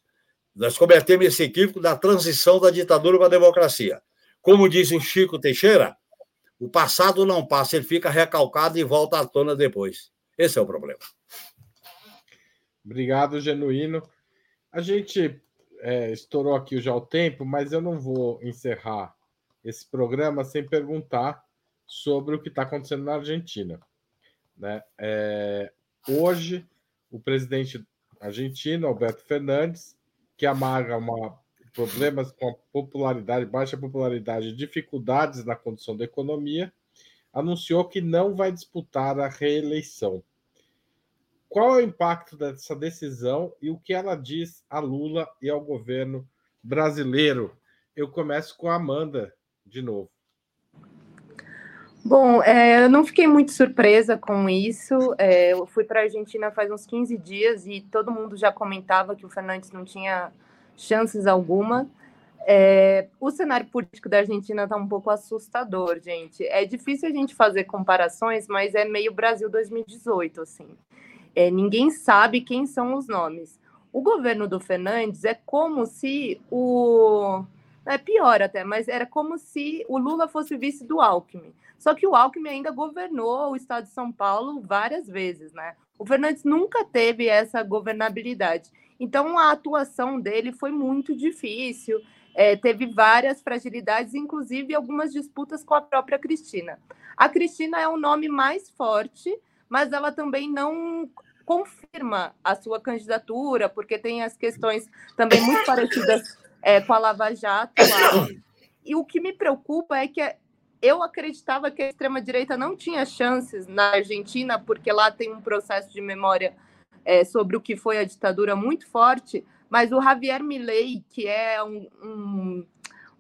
Nós cometemos esse equívoco da transição da ditadura para a democracia. Como disse o Chico Teixeira, o passado não passa, ele fica recalcado e volta à tona depois. Esse é o problema. Obrigado, Genuíno. A gente é, estourou aqui já o tempo, mas eu não vou encerrar esse programa sem perguntar sobre o que está acontecendo na Argentina. Né? É, hoje, o presidente argentino, Alberto Fernandes, que amarga uma, problemas com a popularidade, baixa popularidade e dificuldades na condição da economia, anunciou que não vai disputar a reeleição. Qual é o impacto dessa decisão e o que ela diz a Lula e ao governo brasileiro? Eu começo com a Amanda de novo. Bom, é, eu não fiquei muito surpresa com isso. É, eu fui para a Argentina faz uns 15 dias e todo mundo já comentava que o Fernandes não tinha chances alguma. É, o cenário político da Argentina está um pouco assustador, gente. É difícil a gente fazer comparações, mas é meio Brasil 2018, assim. É, ninguém sabe quem são os nomes. O governo do Fernandes é como se o. É pior até, mas era como se o Lula fosse vice do Alckmin. Só que o Alckmin ainda governou o estado de São Paulo várias vezes, né? O Fernandes nunca teve essa governabilidade. Então, a atuação dele foi muito difícil, é, teve várias fragilidades, inclusive algumas disputas com a própria Cristina. A Cristina é o nome mais forte, mas ela também não confirma a sua candidatura, porque tem as questões também muito parecidas é, com a Lava Jato. Lá. E o que me preocupa é que eu acreditava que a extrema-direita não tinha chances na Argentina, porque lá tem um processo de memória é, sobre o que foi a ditadura muito forte, mas o Javier Milei, que é um, um,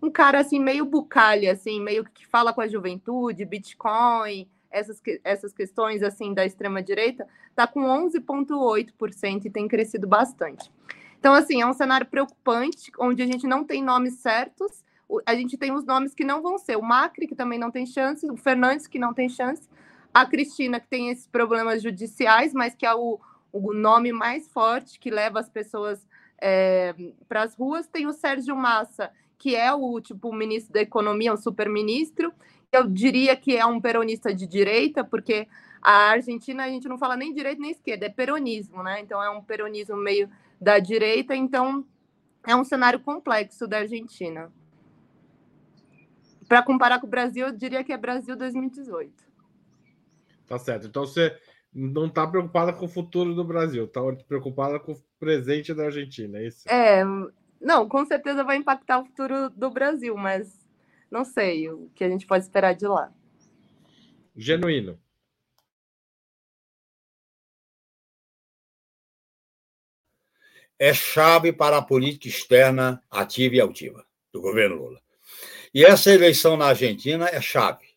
um cara assim meio bucalha, assim, meio que fala com a juventude, Bitcoin, essas, essas questões assim da extrema-direita, está com 11,8% e tem crescido bastante. Então, assim, é um cenário preocupante, onde a gente não tem nomes certos, a gente tem os nomes que não vão ser. O Macri, que também não tem chance, o Fernandes, que não tem chance, a Cristina, que tem esses problemas judiciais, mas que é o, o nome mais forte que leva as pessoas é, para as ruas. Tem o Sérgio Massa, que é o tipo ministro da Economia, um super-ministro. Eu diria que é um peronista de direita, porque a Argentina a gente não fala nem direita nem esquerda, é peronismo, né? Então é um peronismo meio da direita, então é um cenário complexo da Argentina. Para comparar com o Brasil, eu diria que é Brasil 2018. Tá certo. Então você não está preocupada com o futuro do Brasil, está preocupada com o presente da Argentina, é isso? É, não, com certeza vai impactar o futuro do Brasil, mas não sei o que a gente pode esperar de lá. Genuíno. É chave para a política externa ativa e altiva do governo Lula. E essa eleição na Argentina é chave.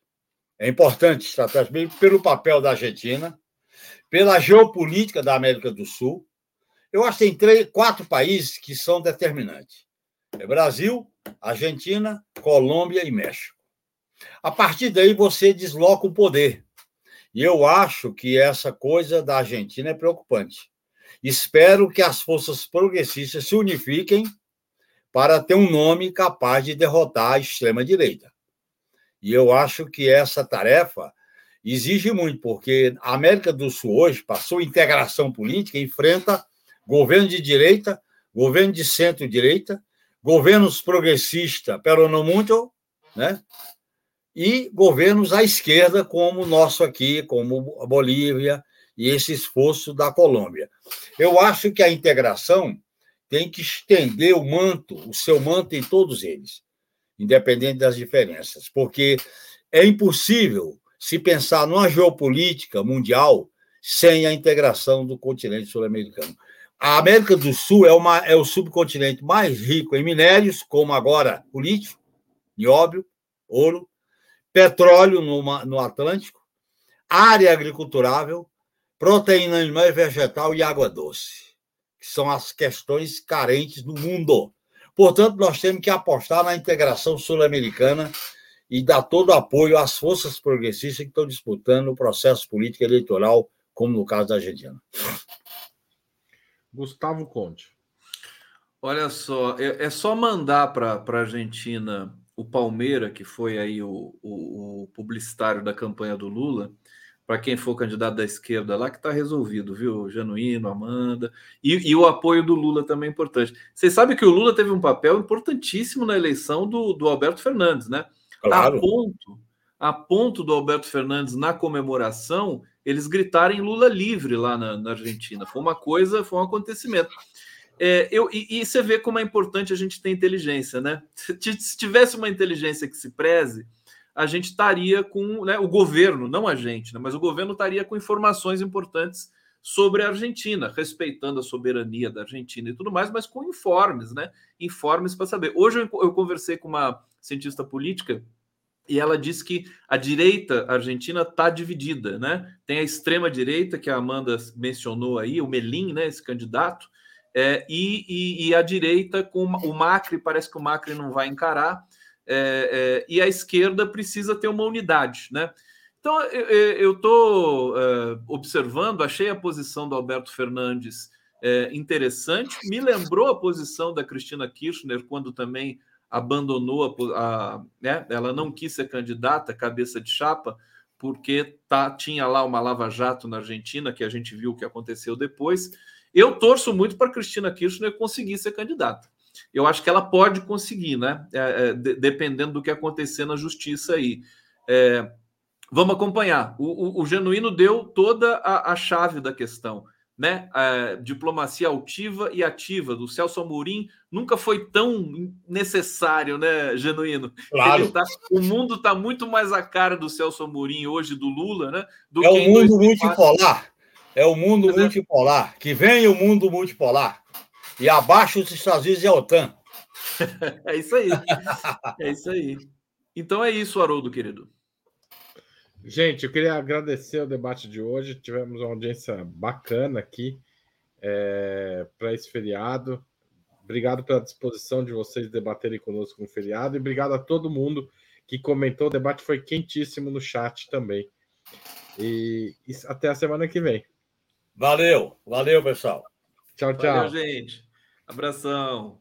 É importante estrategicamente pelo papel da Argentina, pela geopolítica da América do Sul. Eu acho que tem três, quatro países que são determinantes: é Brasil, Argentina, Colômbia e México. A partir daí você desloca o poder. E eu acho que essa coisa da Argentina é preocupante. Espero que as forças progressistas se unifiquem para ter um nome capaz de derrotar a extrema-direita. E eu acho que essa tarefa exige muito, porque a América do Sul hoje passou integração política, enfrenta governo de direita, governo de centro-direita, governos progressistas, pero né? E governos à esquerda, como o nosso aqui, como a Bolívia e esse esforço da Colômbia. Eu acho que a integração tem que estender o manto, o seu manto em todos eles, independente das diferenças, porque é impossível se pensar numa geopolítica mundial sem a integração do continente sul-americano. A América do Sul é, uma, é o subcontinente mais rico em minérios, como agora o lítio, nióbio, ouro, petróleo no, no Atlântico, área agriculturável, proteína animal e vegetal e água doce que são as questões carentes no mundo. Portanto, nós temos que apostar na integração sul-americana e dar todo o apoio às forças progressistas que estão disputando o processo político eleitoral, como no caso da Argentina. Gustavo Conte. Olha só, é, é só mandar para a Argentina o Palmeira, que foi aí o, o, o publicitário da campanha do Lula, para quem for candidato da esquerda lá, que está resolvido, viu? Genuíno, Amanda. E, e, o apoio do Lula também é importante. Vocês sabem que o Lula teve um papel importantíssimo na eleição do, do Alberto Fernandes, né? Claro. A ponto, a ponto do Alberto Fernandes, na comemoração, eles gritarem Lula livre lá na, na Argentina. Foi uma coisa, foi um acontecimento. É, eu, e, e, você vê como é importante a gente ter inteligência, né? Se, se tivesse uma inteligência que se preze, a gente estaria com né, o governo, não a gente, né, mas o governo estaria com informações importantes sobre a Argentina, respeitando a soberania da Argentina e tudo mais, mas com informes, né? Informes para saber. Hoje eu, eu conversei com uma cientista política e ela disse que a direita argentina está dividida, né? Tem a extrema direita que a Amanda mencionou aí, o Melim, né? Esse candidato, é, e, e, e, a direita com o Macri parece que o Macri não vai encarar é, é, e a esquerda precisa ter uma unidade, né? Então eu estou é, observando, achei a posição do Alberto Fernandes é, interessante, me lembrou a posição da Cristina Kirchner quando também abandonou a, a né? ela não quis ser candidata, cabeça de chapa, porque tá, tinha lá uma lava-jato na Argentina, que a gente viu o que aconteceu depois. Eu torço muito para Cristina Kirchner conseguir ser candidata eu acho que ela pode conseguir, né? É, é, de, dependendo do que acontecer na justiça aí. É, vamos acompanhar. O, o, o, Genuíno deu toda a, a chave da questão. Né? A diplomacia altiva e ativa do Celso Amorim nunca foi tão necessário, né, Genuíno? Claro. Tá, o mundo está muito mais a cara do Celso Amorim hoje, do Lula, né? Do é o mundo multipolar. É o mundo é multipolar. É... Que vem o mundo multipolar. E abaixo os Estados Unidos e a OTAN. é isso aí. É isso aí. Então é isso, Haroldo, querido. Gente, eu queria agradecer o debate de hoje. Tivemos uma audiência bacana aqui é, para esse feriado. Obrigado pela disposição de vocês debaterem conosco no feriado e obrigado a todo mundo que comentou. O debate foi quentíssimo no chat também. E, e até a semana que vem. Valeu, valeu, pessoal. Tchau, tchau. Valeu, gente. Abração.